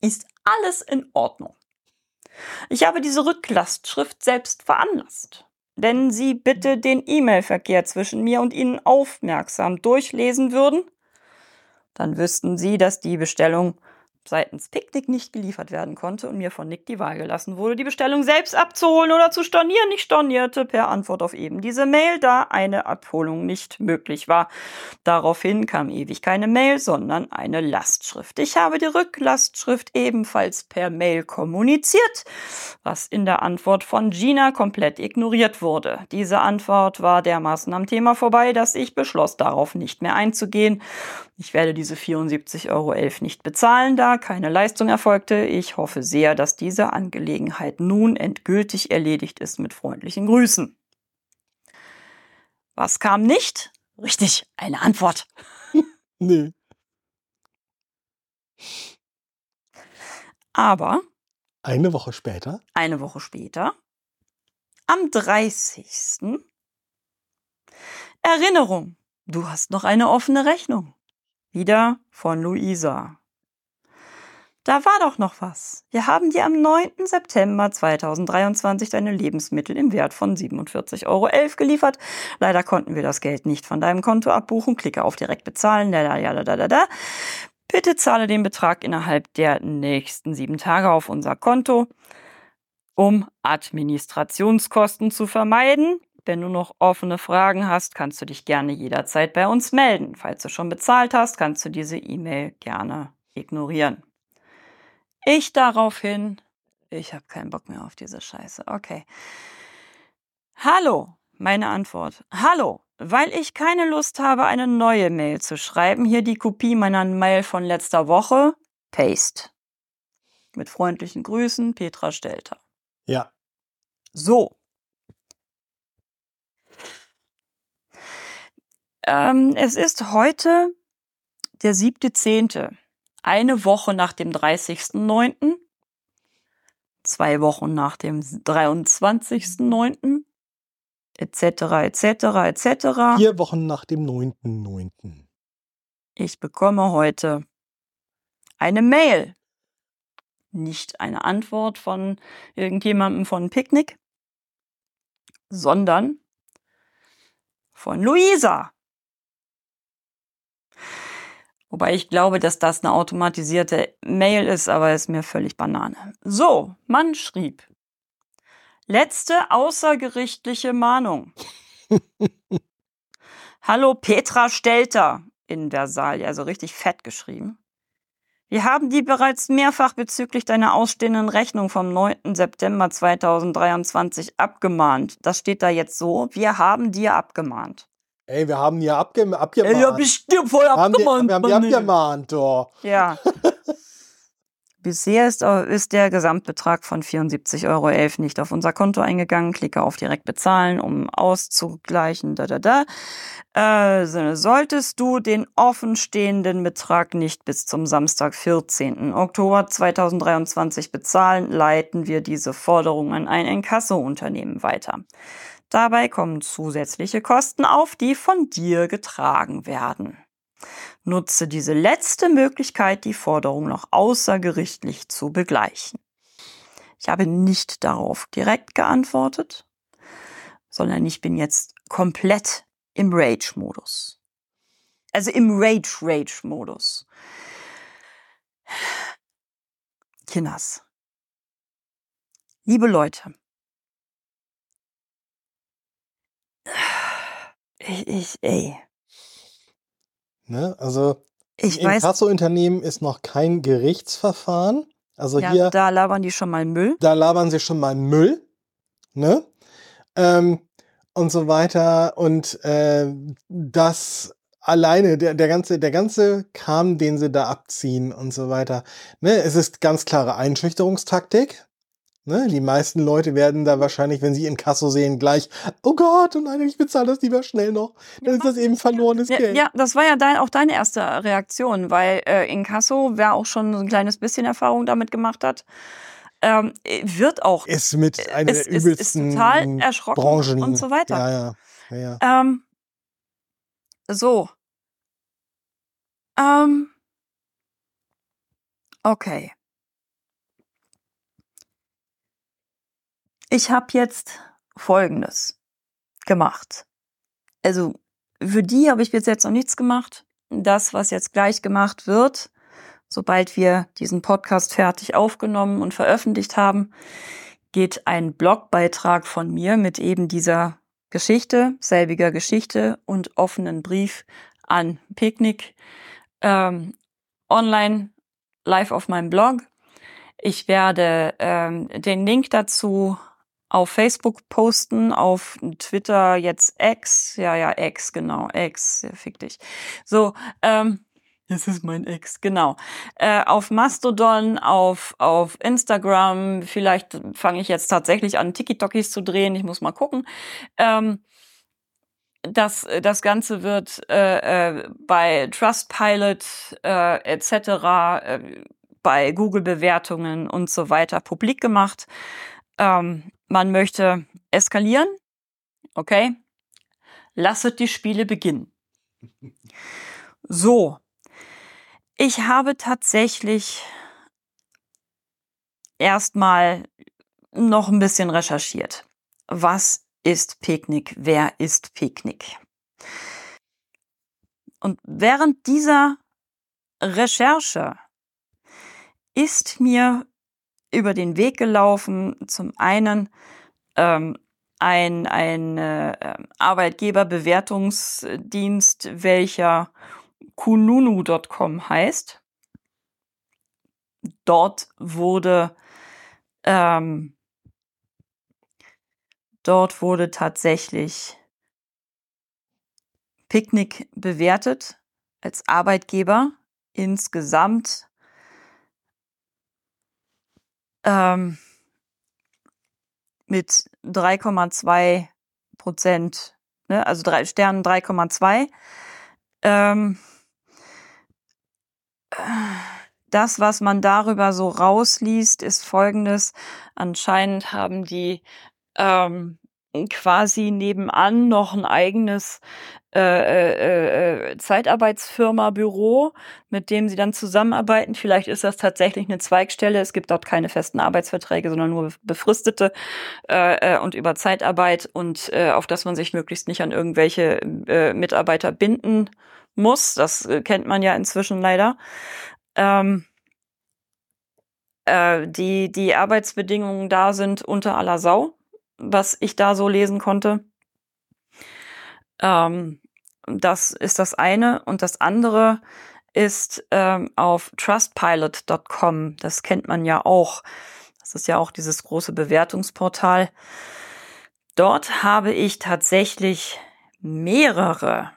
ist alles in Ordnung. Ich habe diese Rücklastschrift selbst veranlasst. Wenn Sie bitte den E-Mail-Verkehr zwischen mir und Ihnen aufmerksam durchlesen würden, dann wüssten Sie, dass die Bestellung seitens Picknick nicht geliefert werden konnte und mir von Nick die Wahl gelassen wurde, die Bestellung selbst abzuholen oder zu stornieren. Ich stornierte per Antwort auf eben diese Mail, da eine Abholung nicht möglich war. Daraufhin kam ewig keine Mail, sondern eine Lastschrift. Ich habe die Rücklastschrift ebenfalls per Mail kommuniziert, was in der Antwort von Gina komplett ignoriert wurde. Diese Antwort war dermaßen am Thema vorbei, dass ich beschloss, darauf nicht mehr einzugehen. Ich werde diese 74,11 Euro nicht bezahlen, da keine Leistung erfolgte. Ich hoffe sehr, dass diese Angelegenheit nun endgültig erledigt ist mit freundlichen Grüßen. Was kam nicht? Richtig, eine Antwort. (laughs) Nee. Aber Eine Woche später. eine Woche später, am 30. Erinnerung, du hast noch eine offene Rechnung. Wieder von Luisa. Da war doch noch was. Wir haben dir am 9. September 2023 deine Lebensmittel im Wert von 47,11 Euro geliefert. Leider konnten wir das Geld nicht von deinem Konto abbuchen. Klicke auf direkt bezahlen. Bitte zahle den Betrag innerhalb der nächsten sieben Tage auf unser Konto, um Administrationskosten zu vermeiden. Wenn du noch offene Fragen hast, kannst du dich gerne jederzeit bei uns melden. Falls du schon bezahlt hast, kannst du diese E-Mail gerne ignorieren. Ich daraufhin, ich habe keinen Bock mehr auf diese Scheiße. Okay. Hallo, meine Antwort. Hallo, weil ich keine Lust habe, eine neue Mail zu schreiben. Hier die Kopie meiner Mail von letzter Woche. Paste. Mit freundlichen Grüßen, Petra Stelter. Ja. So. Ähm, es ist heute der siebte Zehnte. Eine Woche nach dem 30.09. Zwei Wochen nach dem 23.09. etc. etc. etc. Vier Wochen nach dem 9.9. Ich bekomme heute eine Mail. Nicht eine Antwort von irgendjemandem von Picknick, sondern von Luisa. Wobei ich glaube, dass das eine automatisierte Mail ist, aber ist mir völlig Banane. So, man schrieb. Letzte außergerichtliche Mahnung. (laughs) Hallo Petra Stelter in Versailles, also richtig fett geschrieben. Wir haben die bereits mehrfach bezüglich deiner ausstehenden Rechnung vom 9. September 2023 abgemahnt. Das steht da jetzt so. Wir haben dir abgemahnt. Ey, wir haben die abge abgemahnt. Ey, ja, bestimmt voll haben die, abgemahnt. wir haben die Mann, ey. abgemahnt, oh. Ja. (laughs) Bisher ist, ist der Gesamtbetrag von 74,11 Euro nicht auf unser Konto eingegangen. Klicke auf direkt bezahlen, um auszugleichen. Da, da, da. Äh, so, solltest du den offenstehenden Betrag nicht bis zum Samstag, 14. Oktober 2023 bezahlen, leiten wir diese Forderung an ein Inkasso-Unternehmen weiter. Dabei kommen zusätzliche Kosten auf, die von dir getragen werden. Nutze diese letzte Möglichkeit, die Forderung noch außergerichtlich zu begleichen. Ich habe nicht darauf direkt geantwortet, sondern ich bin jetzt komplett im Rage-Modus. Also im Rage-Rage-Modus. Kinders. Liebe Leute. Ich, ich, ey. Ne? Also Ich im Kassounternehmen ist noch kein Gerichtsverfahren. Also ja, hier, da labern die schon mal Müll. da labern sie schon mal Müll. Ne? Ähm, und so weiter. Und äh, das alleine, der, der, ganze, der ganze Kram, den sie da abziehen und so weiter. Ne? Es ist ganz klare Einschüchterungstaktik. Ne? Die meisten Leute werden da wahrscheinlich, wenn sie in Kasso sehen, gleich, oh Gott, und nein, ich bezahle das lieber schnell noch. Dann ist das eben verlorenes Ja, Geld. ja, das war ja dein, auch deine erste Reaktion, weil äh, Inkasso, wer auch schon so ein kleines bisschen Erfahrung damit gemacht hat, ähm, wird auch Ist mit einer ist, der ist, ist übelsten total erschrocken Branchen. und so weiter. Ja, ja. ja, ja. Ähm, so. Ähm, okay. Ich habe jetzt Folgendes gemacht. Also für die habe ich bis jetzt noch nichts gemacht. Das, was jetzt gleich gemacht wird, sobald wir diesen Podcast fertig aufgenommen und veröffentlicht haben, geht ein Blogbeitrag von mir mit eben dieser Geschichte, selbiger Geschichte und offenen Brief an Picknick ähm, online live auf meinem Blog. Ich werde ähm, den Link dazu auf Facebook posten, auf Twitter jetzt X, ja, ja, X, genau, X, ja, fick dich. So, ähm, das ist mein Ex, genau. Äh, auf Mastodon, auf, auf Instagram, vielleicht fange ich jetzt tatsächlich an, Tiki-Tokis zu drehen, ich muss mal gucken. Ähm, das, das Ganze wird äh, äh, bei Trustpilot äh, etc., äh, bei Google-Bewertungen und so weiter publik gemacht. Ähm, man möchte eskalieren, okay? Lasset die Spiele beginnen. So, ich habe tatsächlich erstmal noch ein bisschen recherchiert. Was ist Picknick? Wer ist Picknick? Und während dieser Recherche ist mir über den Weg gelaufen, zum einen ähm, ein, ein äh, Arbeitgeberbewertungsdienst, welcher kununu.com heißt. Dort wurde ähm, dort wurde tatsächlich Picknick bewertet als Arbeitgeber insgesamt ähm, mit 3,2 Prozent, ne, also drei Sternen 3,2. Ähm, das, was man darüber so rausliest, ist folgendes. Anscheinend haben die ähm, quasi nebenan noch ein eigenes äh, äh, äh, Zeitarbeitsfirma-Büro, mit dem sie dann zusammenarbeiten. Vielleicht ist das tatsächlich eine Zweigstelle. Es gibt dort keine festen Arbeitsverträge, sondern nur befristete äh, äh, und über Zeitarbeit und äh, auf das man sich möglichst nicht an irgendwelche äh, Mitarbeiter binden muss. Das äh, kennt man ja inzwischen leider. Ähm, äh, die, die Arbeitsbedingungen da sind unter aller Sau, was ich da so lesen konnte. Ähm, das ist das eine. Und das andere ist ähm, auf trustpilot.com. Das kennt man ja auch. Das ist ja auch dieses große Bewertungsportal. Dort habe ich tatsächlich mehrere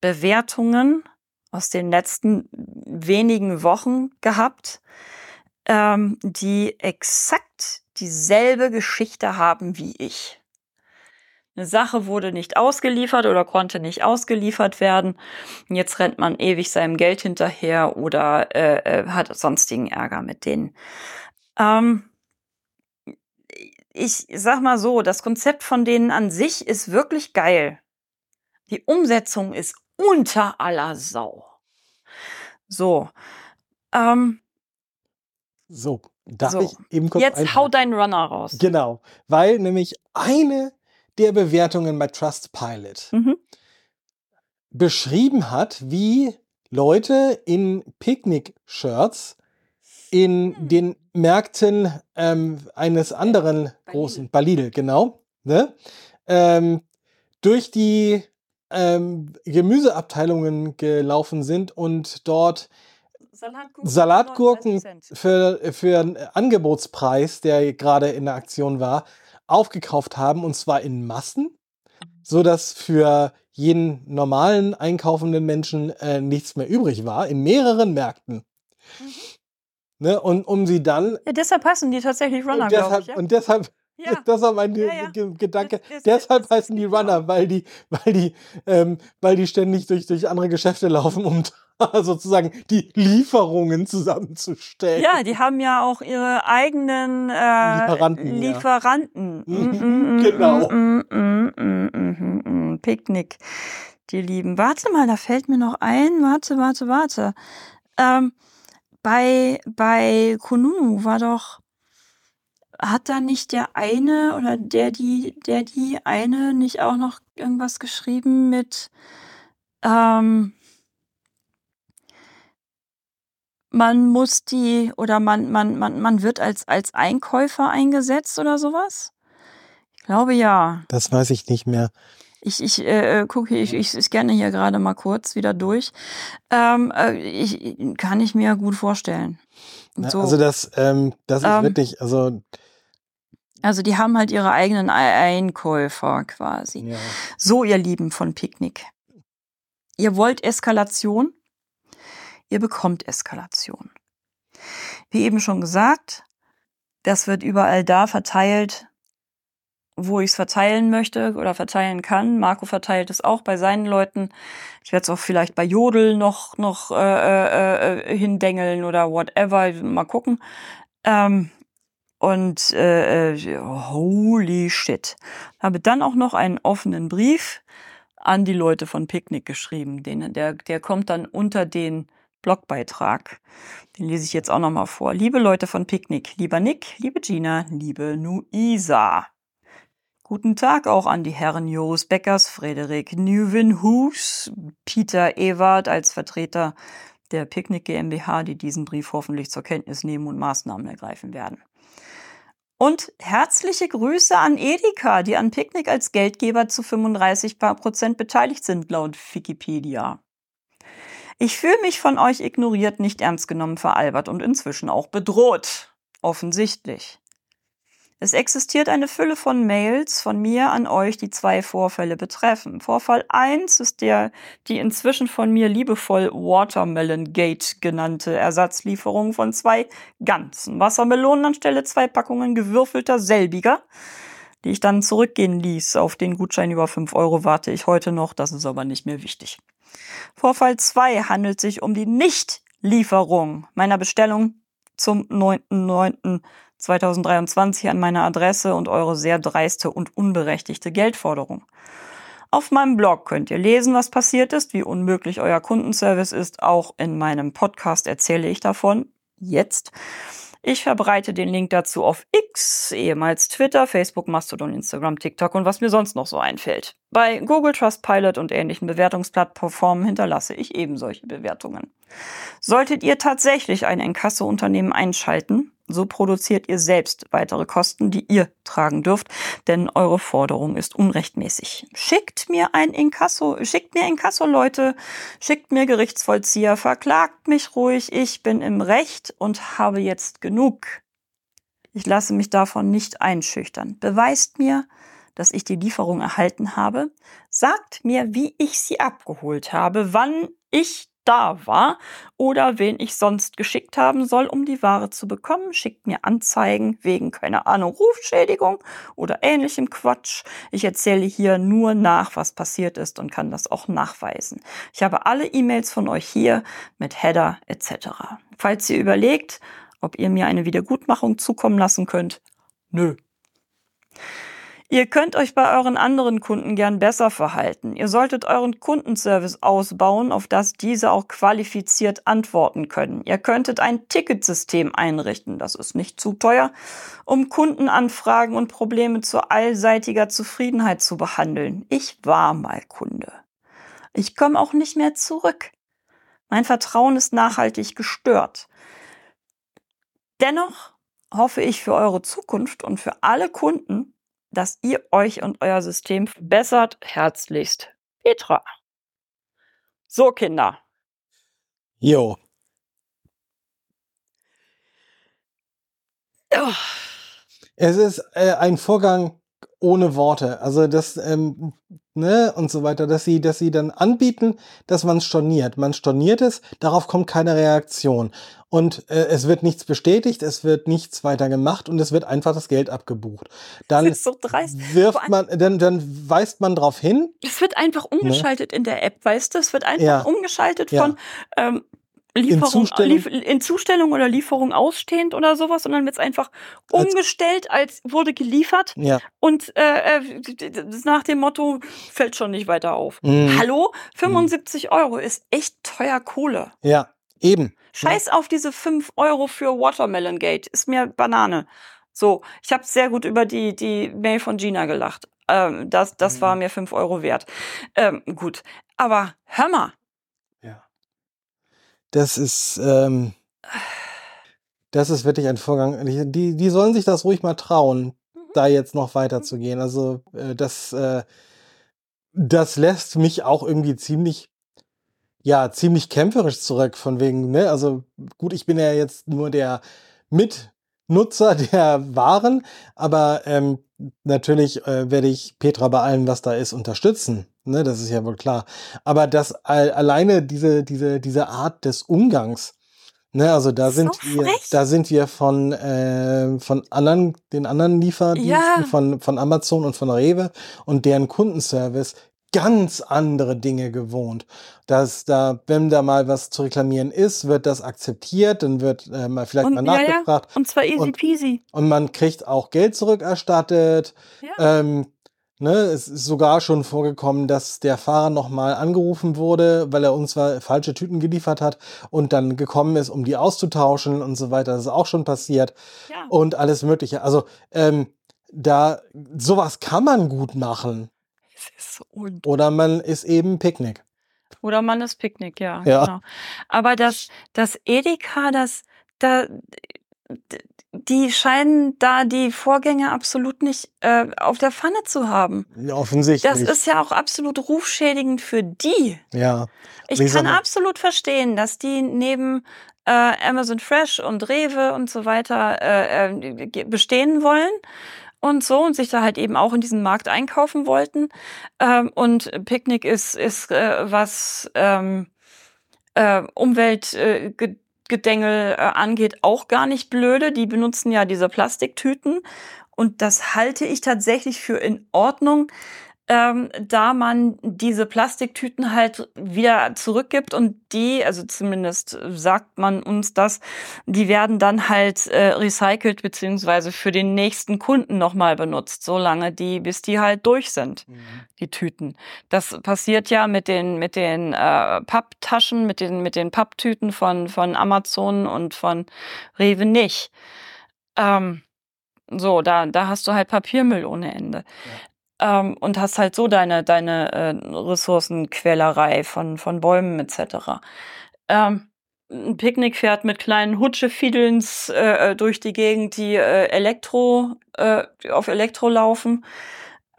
Bewertungen aus den letzten wenigen Wochen gehabt, ähm, die exakt dieselbe Geschichte haben wie ich. Eine Sache wurde nicht ausgeliefert oder konnte nicht ausgeliefert werden. Jetzt rennt man ewig seinem Geld hinterher oder äh, äh, hat sonstigen Ärger mit denen. Ähm, ich sag mal so, das Konzept von denen an sich ist wirklich geil. Die Umsetzung ist unter aller Sau. So. Ähm, So, darf So, ich eben kurz jetzt hau deinen Runner raus. Genau, weil nämlich eine der Bewertungen bei Trustpilot Mhm. beschrieben hat, wie Leute in Picknick-Shirts in Hm. den Märkten ähm, eines anderen Bei großen, bei Lidl, genau, ne? ähm, durch die ähm, Gemüseabteilungen gelaufen sind und dort Salatgurken, Salatgurken 39 Cent. für, für einen Angebotspreis, der gerade in der Aktion war, aufgekauft haben und zwar in Massen, so dass für jeden normalen einkaufenden Menschen äh, nichts mehr übrig war, in mehreren Märkten. Ne? Und um sie dann Ja, deshalb passen die tatsächlich Runner, und glaube deshalb, ich. Ja? und deshalb ja. das war mein Ja, ja. Ge- Gedanke. Das- das- Deshalb das- heißen die genau. Runner, weil die, weil die, ähm, weil die ständig durch, durch andere Geschäfte (laughs) laufen, um (laughs) sozusagen die Lieferungen zusammenzustellen. Ja, die haben ja auch ihre eigenen äh, Lieferanten, ja. Lieferanten. Mm, mm, genau. mm. Picknick, die Lieben. Warte mal, da fällt mir noch ein. Warte, warte, warte. Ähm, bei, bei Kununu war doch, hat da nicht der eine oder der die, der die eine nicht auch noch irgendwas geschrieben mit, ähm, man muss die oder man, man, man, man wird als, als Einkäufer eingesetzt oder sowas? Ich glaube ja. Das weiß ich nicht mehr. Ich, ich äh, gucke, ich, ich scanne hier gerade mal kurz wieder durch. Ähm, äh, ich, kann ich mir gut vorstellen. So. Also das, ähm, das ist Ähm, wirklich, also Also die haben halt ihre eigenen Ei- Einkäufer quasi. ja. So, ihr Lieben von Picknick. Ihr wollt Eskalation? Ihr bekommt Eskalation. Wie eben schon gesagt, das wird überall da verteilt, wo ich es verteilen möchte oder verteilen kann. Marco verteilt es auch bei seinen Leuten. Ich werde es auch vielleicht bei Jodel noch, noch äh, äh, äh, hindengeln oder whatever. Mal gucken. Ähm, und äh, äh, holy shit. Habe dann auch noch einen offenen Brief an die Leute von Picknick geschrieben. Den, der, der kommt dann unter den Blogbeitrag. Den lese ich jetzt auch noch mal vor. Liebe Leute von Picknick, lieber Nick, liebe Gina, liebe Nuisa. Guten Tag auch an die Herren Jos Beckers, Frederik Nüwenhus, Peter Ewart als Vertreter der Picknick GmbH, die diesen Brief hoffentlich zur Kenntnis nehmen und Maßnahmen ergreifen werden. Und herzliche Grüße an Edeka, die an Picknick als Geldgeber zu 35 Prozent beteiligt sind, laut Wikipedia. Ich fühle mich von euch ignoriert, nicht ernst genommen, veralbert und inzwischen auch bedroht. Offensichtlich. Es existiert eine Fülle von Mails von mir an euch, die zwei Vorfälle betreffen. Vorfall 1 ist der, die inzwischen von mir liebevoll Watermelon Gate genannte Ersatzlieferung von zwei ganzen Wassermelonen anstelle zwei Packungen gewürfelter selbiger, die ich dann zurückgehen ließ. Auf den Gutschein über 5 Euro warte ich heute noch, das ist aber nicht mehr wichtig. Vorfall 2 handelt sich um die Nichtlieferung meiner Bestellung zum 9.9.2023 an meine Adresse und eure sehr dreiste und unberechtigte Geldforderung. Auf meinem Blog könnt ihr lesen, was passiert ist, wie unmöglich euer Kundenservice ist. Auch in meinem Podcast erzähle ich davon. Jetzt. Ich verbreite den Link dazu auf X, ehemals Twitter, Facebook, Mastodon, Instagram, TikTok und was mir sonst noch so einfällt. Bei Google Trustpilot und ähnlichen Bewertungsplattformen hinterlasse ich eben solche Bewertungen. Solltet ihr tatsächlich ein Inkasso-Unternehmen einschalten, so produziert ihr selbst weitere Kosten, die ihr tragen dürft, denn eure Forderung ist unrechtmäßig. Schickt mir ein Inkasso, schickt mir Inkasso-Leute, schickt mir Gerichtsvollzieher, verklagt mich ruhig, ich bin im Recht und habe jetzt genug. Ich lasse mich davon nicht einschüchtern. Beweist mir, dass ich die Lieferung erhalten habe. Sagt mir, wie ich sie abgeholt habe, wann ich da war oder wen ich sonst geschickt haben soll, um die Ware zu bekommen. Schickt mir Anzeigen wegen, keine Ahnung, Rufschädigung oder ähnlichem Quatsch. Ich erzähle hier nur nach, was passiert ist und kann das auch nachweisen. Ich habe alle E-Mails von euch hier mit Header etc. Falls ihr überlegt, ob ihr mir eine Wiedergutmachung zukommen lassen könnt, nö. Ihr könnt euch bei euren anderen Kunden gern besser verhalten. Ihr solltet euren Kundenservice ausbauen, auf das diese auch qualifiziert antworten können. Ihr könntet ein Ticketsystem einrichten, das ist nicht zu teuer, um Kundenanfragen und Probleme zu allseitiger Zufriedenheit zu behandeln. Ich war mal Kunde. Ich komme auch nicht mehr zurück. Mein Vertrauen ist nachhaltig gestört. Dennoch hoffe ich für eure Zukunft und für alle Kunden, dass ihr euch und euer System verbessert. Herzlichst, Petra. So, Kinder. Jo. Oh. Es ist äh, ein Vorgang ohne Worte. Also das, ähm, ne, und so weiter, dass sie, dass sie dann anbieten, dass man storniert. Man storniert es, darauf kommt keine Reaktion. Und äh, es wird nichts bestätigt, es wird nichts weiter gemacht und es wird einfach das Geld abgebucht. Dann so wirft man, dann, dann weist man darauf hin. Es wird einfach umgeschaltet in der App, weißt du? Es wird einfach Ne? Ja. umgeschaltet Ja. von ähm, Lieferung, Zustellung. Lief, in Zustellung oder Lieferung ausstehend oder sowas, und dann wird es einfach umgestellt, als wurde geliefert Ja. und äh, äh, nach dem Motto fällt schon nicht weiter auf. Mhm. Hallo? 75 Euro ist echt teuer Kohle. Ja, eben. Scheiß auf diese 5 Euro für Watermelon Gate. Ist mir Banane. So, ich habe sehr gut über die, die Mail von Gina gelacht. Ähm, das das Mhm. war mir 5 Euro wert. Ähm, gut. Aber hör mal. Das ist, ähm, das ist wirklich ein Vorgang. Die, die, die sollen sich das ruhig mal trauen, da jetzt noch weiterzugehen. Also, äh, das, äh, das lässt mich auch irgendwie ziemlich, ja, ziemlich kämpferisch zurück, von wegen, ne? Also, gut, ich bin ja jetzt nur der Mitnutzer (laughs) der Waren, aber ähm, natürlich äh, werde ich Petra bei allem, was da ist, unterstützen. Ne, das ist ja wohl klar. Aber das all, alleine diese, diese, diese Art des Umgangs, ne, also da So sind wir, frech. da sind wir von, äh, von anderen, den anderen Lieferdiensten, Ja. von, von Amazon und von Rewe und deren Kundenservice ganz andere Dinge gewohnt. Dass da, wenn da mal was zu reklamieren ist, wird das akzeptiert, dann wird äh, mal vielleicht Und, mal ja, ja. nachgefragt Und zwar easy Und- peasy. und man kriegt auch Geld zurückerstattet. Ja. Ähm, ne, es ist sogar schon vorgekommen, dass der Fahrer nochmal angerufen wurde, weil er uns zwar falsche Tüten geliefert hat und dann gekommen ist, um die auszutauschen und so weiter. Das ist auch schon passiert ja. und alles Mögliche. Also ähm, da sowas kann man gut machen. Es ist so Oder man ist eben Picknick. Oder man ist Picknick, ja. Ja. Genau. Aber das, das Edeka, das, da, die scheinen da die Vorgänge absolut nicht äh, auf der Pfanne zu haben. Ja, offensichtlich. Das ist ja auch absolut rufschädigend für die. ja. Ich Wie sag kann absolut verstehen, dass die neben äh, Amazon Fresh und Rewe und so weiter äh, äh, bestehen wollen und so und sich da halt eben auch in diesen Markt einkaufen wollten. Ähm, und Picknick ist, ist äh, was ähm, äh, Umweltgedängel äh, Ge- Gedängel, äh, angeht, auch gar nicht blöde. Die benutzen ja diese Plastiktüten. Und das halte ich tatsächlich für in Ordnung, ähm, da man diese Plastiktüten halt wieder zurückgibt und die, also zumindest sagt man uns das, die werden dann halt äh, recycelt beziehungsweise für den nächsten Kunden nochmal benutzt, solange die, bis die halt durch sind, die Tüten. Das passiert ja mit den mit den äh, Papptaschen, mit den mit den Papptüten von von Amazon und von Rewe nicht. Ähm, so, da da hast du halt Papiermüll ohne Ende. Ähm, und hast halt so deine, deine äh, Ressourcenquälerei von, von Bäumen etc. Ähm, ein Picknick fährt mit kleinen Hutschefiedelns äh, durch die Gegend, die äh, Elektro, äh, auf Elektro laufen.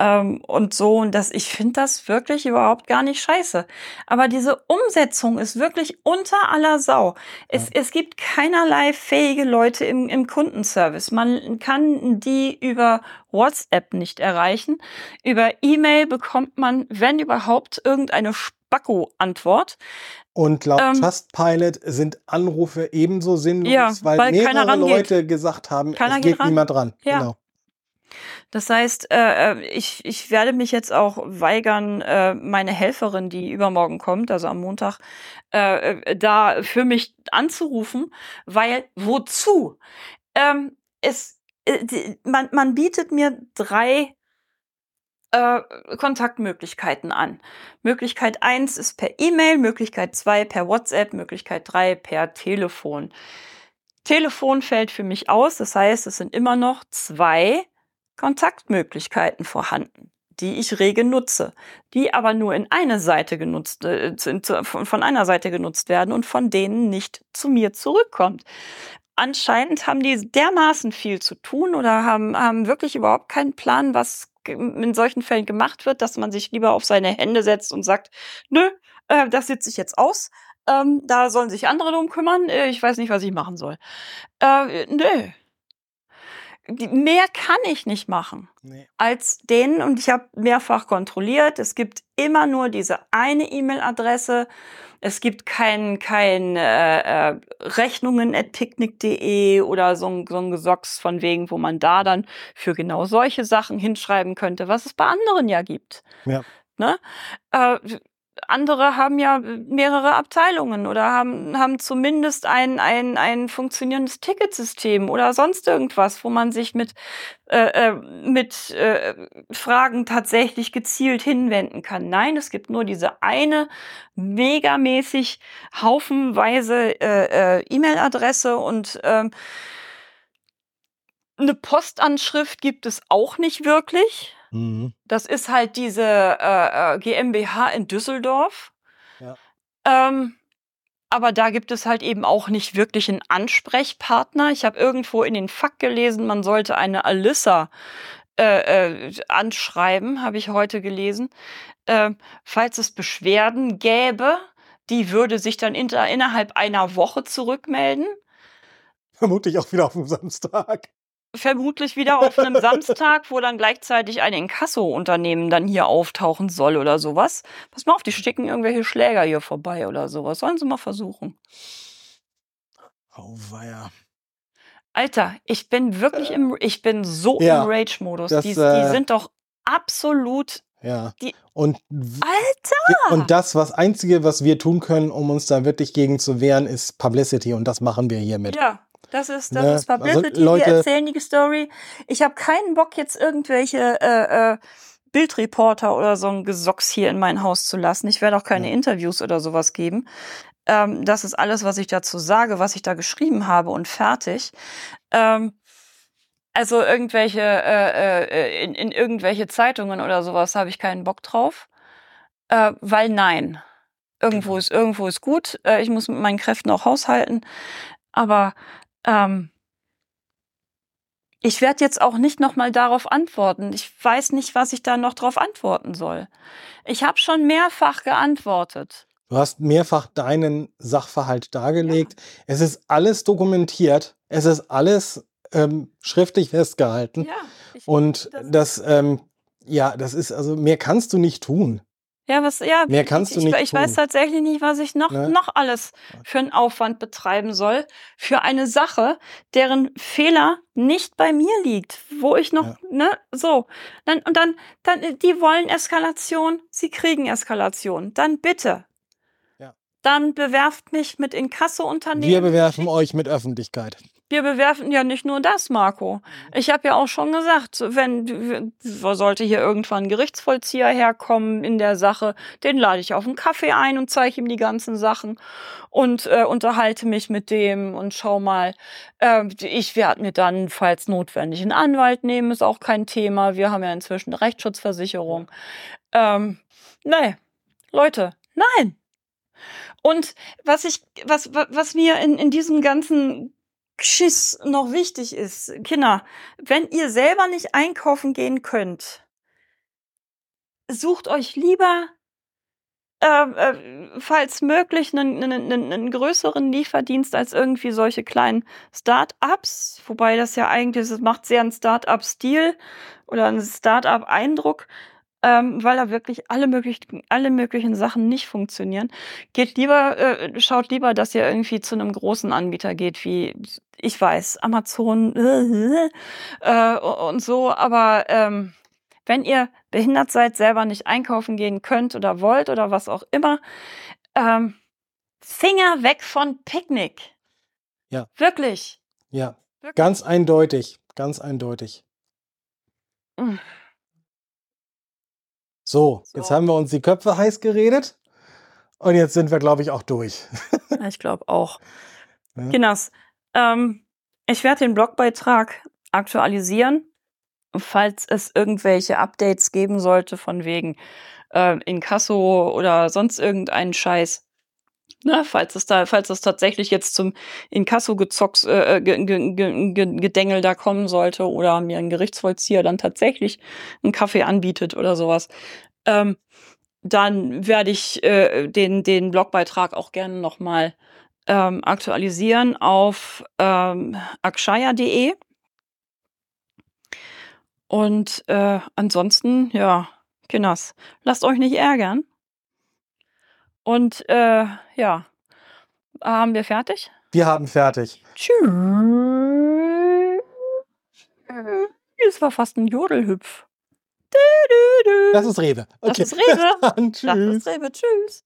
Ähm, und so, und das, ich finde das wirklich überhaupt gar nicht scheiße. Aber diese Umsetzung ist wirklich unter aller Sau. Es, es gibt keinerlei fähige Leute im, im Kundenservice. Man kann die über WhatsApp nicht erreichen. Über E-Mail bekommt man, wenn überhaupt, irgendeine Spacko-Antwort. Und laut Ähm, Trustpilot sind Anrufe ebenso sinnlos, Ja, weil, weil mehrere. Leute gesagt haben, Keiner es geht geht ran. niemand dran. Ja. Genau. Das heißt, äh, äh, ich, ich werde mich jetzt auch weigern, äh, meine Helferin, die übermorgen kommt, also am Montag, äh, äh, da für mich anzurufen, weil wozu? Ähm, es, äh, die, man, man bietet mir drei äh, Kontaktmöglichkeiten an. Möglichkeit eins ist per E-Mail, Möglichkeit zwei per WhatsApp, Möglichkeit drei per Telefon. Telefon fällt für mich aus, das heißt, es sind immer noch zwei Kontaktmöglichkeiten vorhanden, die ich rege nutze, die aber nur in eine Seite genutzt, äh, von einer Seite genutzt werden und von denen nicht zu mir zurückkommt. Anscheinend haben die dermaßen viel zu tun oder haben, haben wirklich überhaupt keinen Plan, was in solchen Fällen gemacht wird, dass man sich lieber auf seine Hände setzt und sagt, nö, äh, das sitze ich jetzt aus. Ähm, da sollen sich andere drum kümmern. Äh, ich weiß nicht, was ich machen soll. Äh, nö. Mehr kann ich nicht machen Nee. als den und ich habe mehrfach kontrolliert. Es gibt immer nur diese eine E-Mail-Adresse. Es gibt kein, kein äh, äh, Rechnungen at picknick.de oder so ein, so ein Gesocks von wegen, wo man da dann für genau solche Sachen hinschreiben könnte, was es bei anderen ja gibt. Ja. Ne? Äh, andere haben ja mehrere Abteilungen oder haben, haben zumindest ein, ein, ein funktionierendes Ticketsystem oder sonst irgendwas, wo man sich mit, äh, äh, mit äh, Fragen tatsächlich gezielt hinwenden kann. Nein, es gibt nur diese eine megamäßig haufenweise äh, äh, E-Mail-Adresse und ähm, eine Postanschrift gibt es auch nicht wirklich. Mhm. Das ist halt diese äh, äh, GmbH in Düsseldorf. Ja. Ähm, aber da gibt es halt eben auch nicht wirklich einen Ansprechpartner. Ich habe irgendwo in den Fakt gelesen, man sollte eine Alissa äh, äh, anschreiben, habe ich heute gelesen. Äh, falls es Beschwerden gäbe, die würde sich dann inter innerhalb einer Woche zurückmelden. Vermutlich auch wieder auf dem Samstag. Vermutlich wieder auf einem Samstag, wo dann gleichzeitig ein Inkasso-Unternehmen dann hier auftauchen soll oder sowas. Pass mal auf, die schicken irgendwelche Schläger hier vorbei oder sowas. Sollen sie mal versuchen. Auweia. Alter, ich bin wirklich im, ich bin so Ja, im Rage-Modus. Die, die äh, sind doch absolut, Ja. Die- Und, Alter! und das, was Einzige, was wir tun können, um uns da wirklich gegen zu wehren, ist Publicity. Und das machen wir hiermit. Ja, das ist, das Ne, ist Publicity. also Leute- Wir erzählen die Story. Ich habe keinen Bock, jetzt irgendwelche äh, äh, Bildreporter oder so ein Gesocks hier in mein Haus zu lassen. Ich werde auch keine Ja. Interviews oder sowas geben. Ähm, das ist alles, was ich dazu sage, was ich da geschrieben habe und fertig. Ähm, also irgendwelche äh, äh, in, in irgendwelche Zeitungen oder sowas habe ich keinen Bock drauf, äh, weil nein, irgendwo Genau. ist irgendwo ist gut. Äh, ich muss mit meinen Kräften auch haushalten, aber ähm, ich werde jetzt auch nicht noch mal darauf antworten. Ich weiß nicht, was ich da noch drauf antworten soll. Ich habe schon mehrfach geantwortet. Du hast mehrfach deinen Sachverhalt dargelegt. Es ist alles dokumentiert. Es ist alles ähm, schriftlich festgehalten. Ja, Und das- das, ähm, ja, das ist, also mehr kannst du nicht tun. Ja, was, ja, Mehr kannst du ich, nicht Ich weiß tun. tatsächlich nicht, was ich noch, Ne? noch alles für einen Aufwand betreiben soll für eine Sache, deren Fehler nicht bei mir liegt, wo ich noch, Ja. ne, so. Dann, und dann, dann, die wollen Eskalation, sie kriegen Eskalation. Dann bitte. Ja. Dann bewerft mich mit Inkasso-Unternehmen. Wir bewerfen euch mit Öffentlichkeit. Wir bewerfen ja nicht nur das, Marco. Ich habe ja auch schon gesagt, wenn sollte hier irgendwann ein Gerichtsvollzieher herkommen in der Sache, den lade ich auf einen Kaffee ein und zeige ihm die ganzen Sachen und äh, unterhalte mich mit dem und schau mal. Äh, ich werde mir dann, falls notwendig, einen Anwalt nehmen, ist auch kein Thema. Wir haben ja inzwischen eine Rechtsschutzversicherung. Ähm, nee, Leute, nein. Und was ich, was, wa- was mir in, in diesem ganzen Schiss noch wichtig ist, Kinder, wenn ihr selber nicht einkaufen gehen könnt, sucht euch lieber, äh, äh, falls möglich, einen, einen, einen, größeren Lieferdienst als irgendwie solche kleinen Start-ups, wobei das ja eigentlich, das macht sehr einen Start-up-Stil oder einen Start-up-Eindruck, ähm, weil da wirklich alle möglichen, alle möglichen Sachen nicht funktionieren. Geht lieber, äh, schaut lieber, dass ihr irgendwie zu einem großen Anbieter geht, wie ich weiß, Amazon (laughs) äh, und so, aber ähm, wenn ihr behindert seid, selber nicht einkaufen gehen könnt oder wollt oder was auch immer, ähm, Finger weg von Picknick. Ja. Wirklich. Ja, Wirklich. ganz eindeutig. Ganz eindeutig. Mm. So, So. jetzt haben wir uns die Köpfe heiß geredet. Und jetzt sind wir, glaube ich, auch durch. Ich glaube auch. (laughs) Ja. Kinas, ähm, ich werde den Blogbeitrag aktualisieren, falls es irgendwelche Updates geben sollte von wegen äh, Inkasso oder sonst irgendeinen Scheiß. Ne, falls es da, falls es tatsächlich jetzt zum Inkasso-Gezocks, äh, äh ge, ge, ge, Gedängel da kommen sollte oder mir ein Gerichtsvollzieher dann tatsächlich einen Kaffee anbietet oder sowas, ähm, dann werde ich äh, den, den Blogbeitrag auch gerne nochmal ähm, aktualisieren auf ähm, akshaya.de. Und äh, ansonsten, ja, Kinders, lasst euch nicht ärgern. Und äh, ja, haben wir fertig? Wir haben fertig. Tschüss. Es war fast ein Jodelhüpf. Das ist Rewe. Okay. (laughs) Das ist Rewe. Dann, tschüss. Das ist Rewe. Tschüss.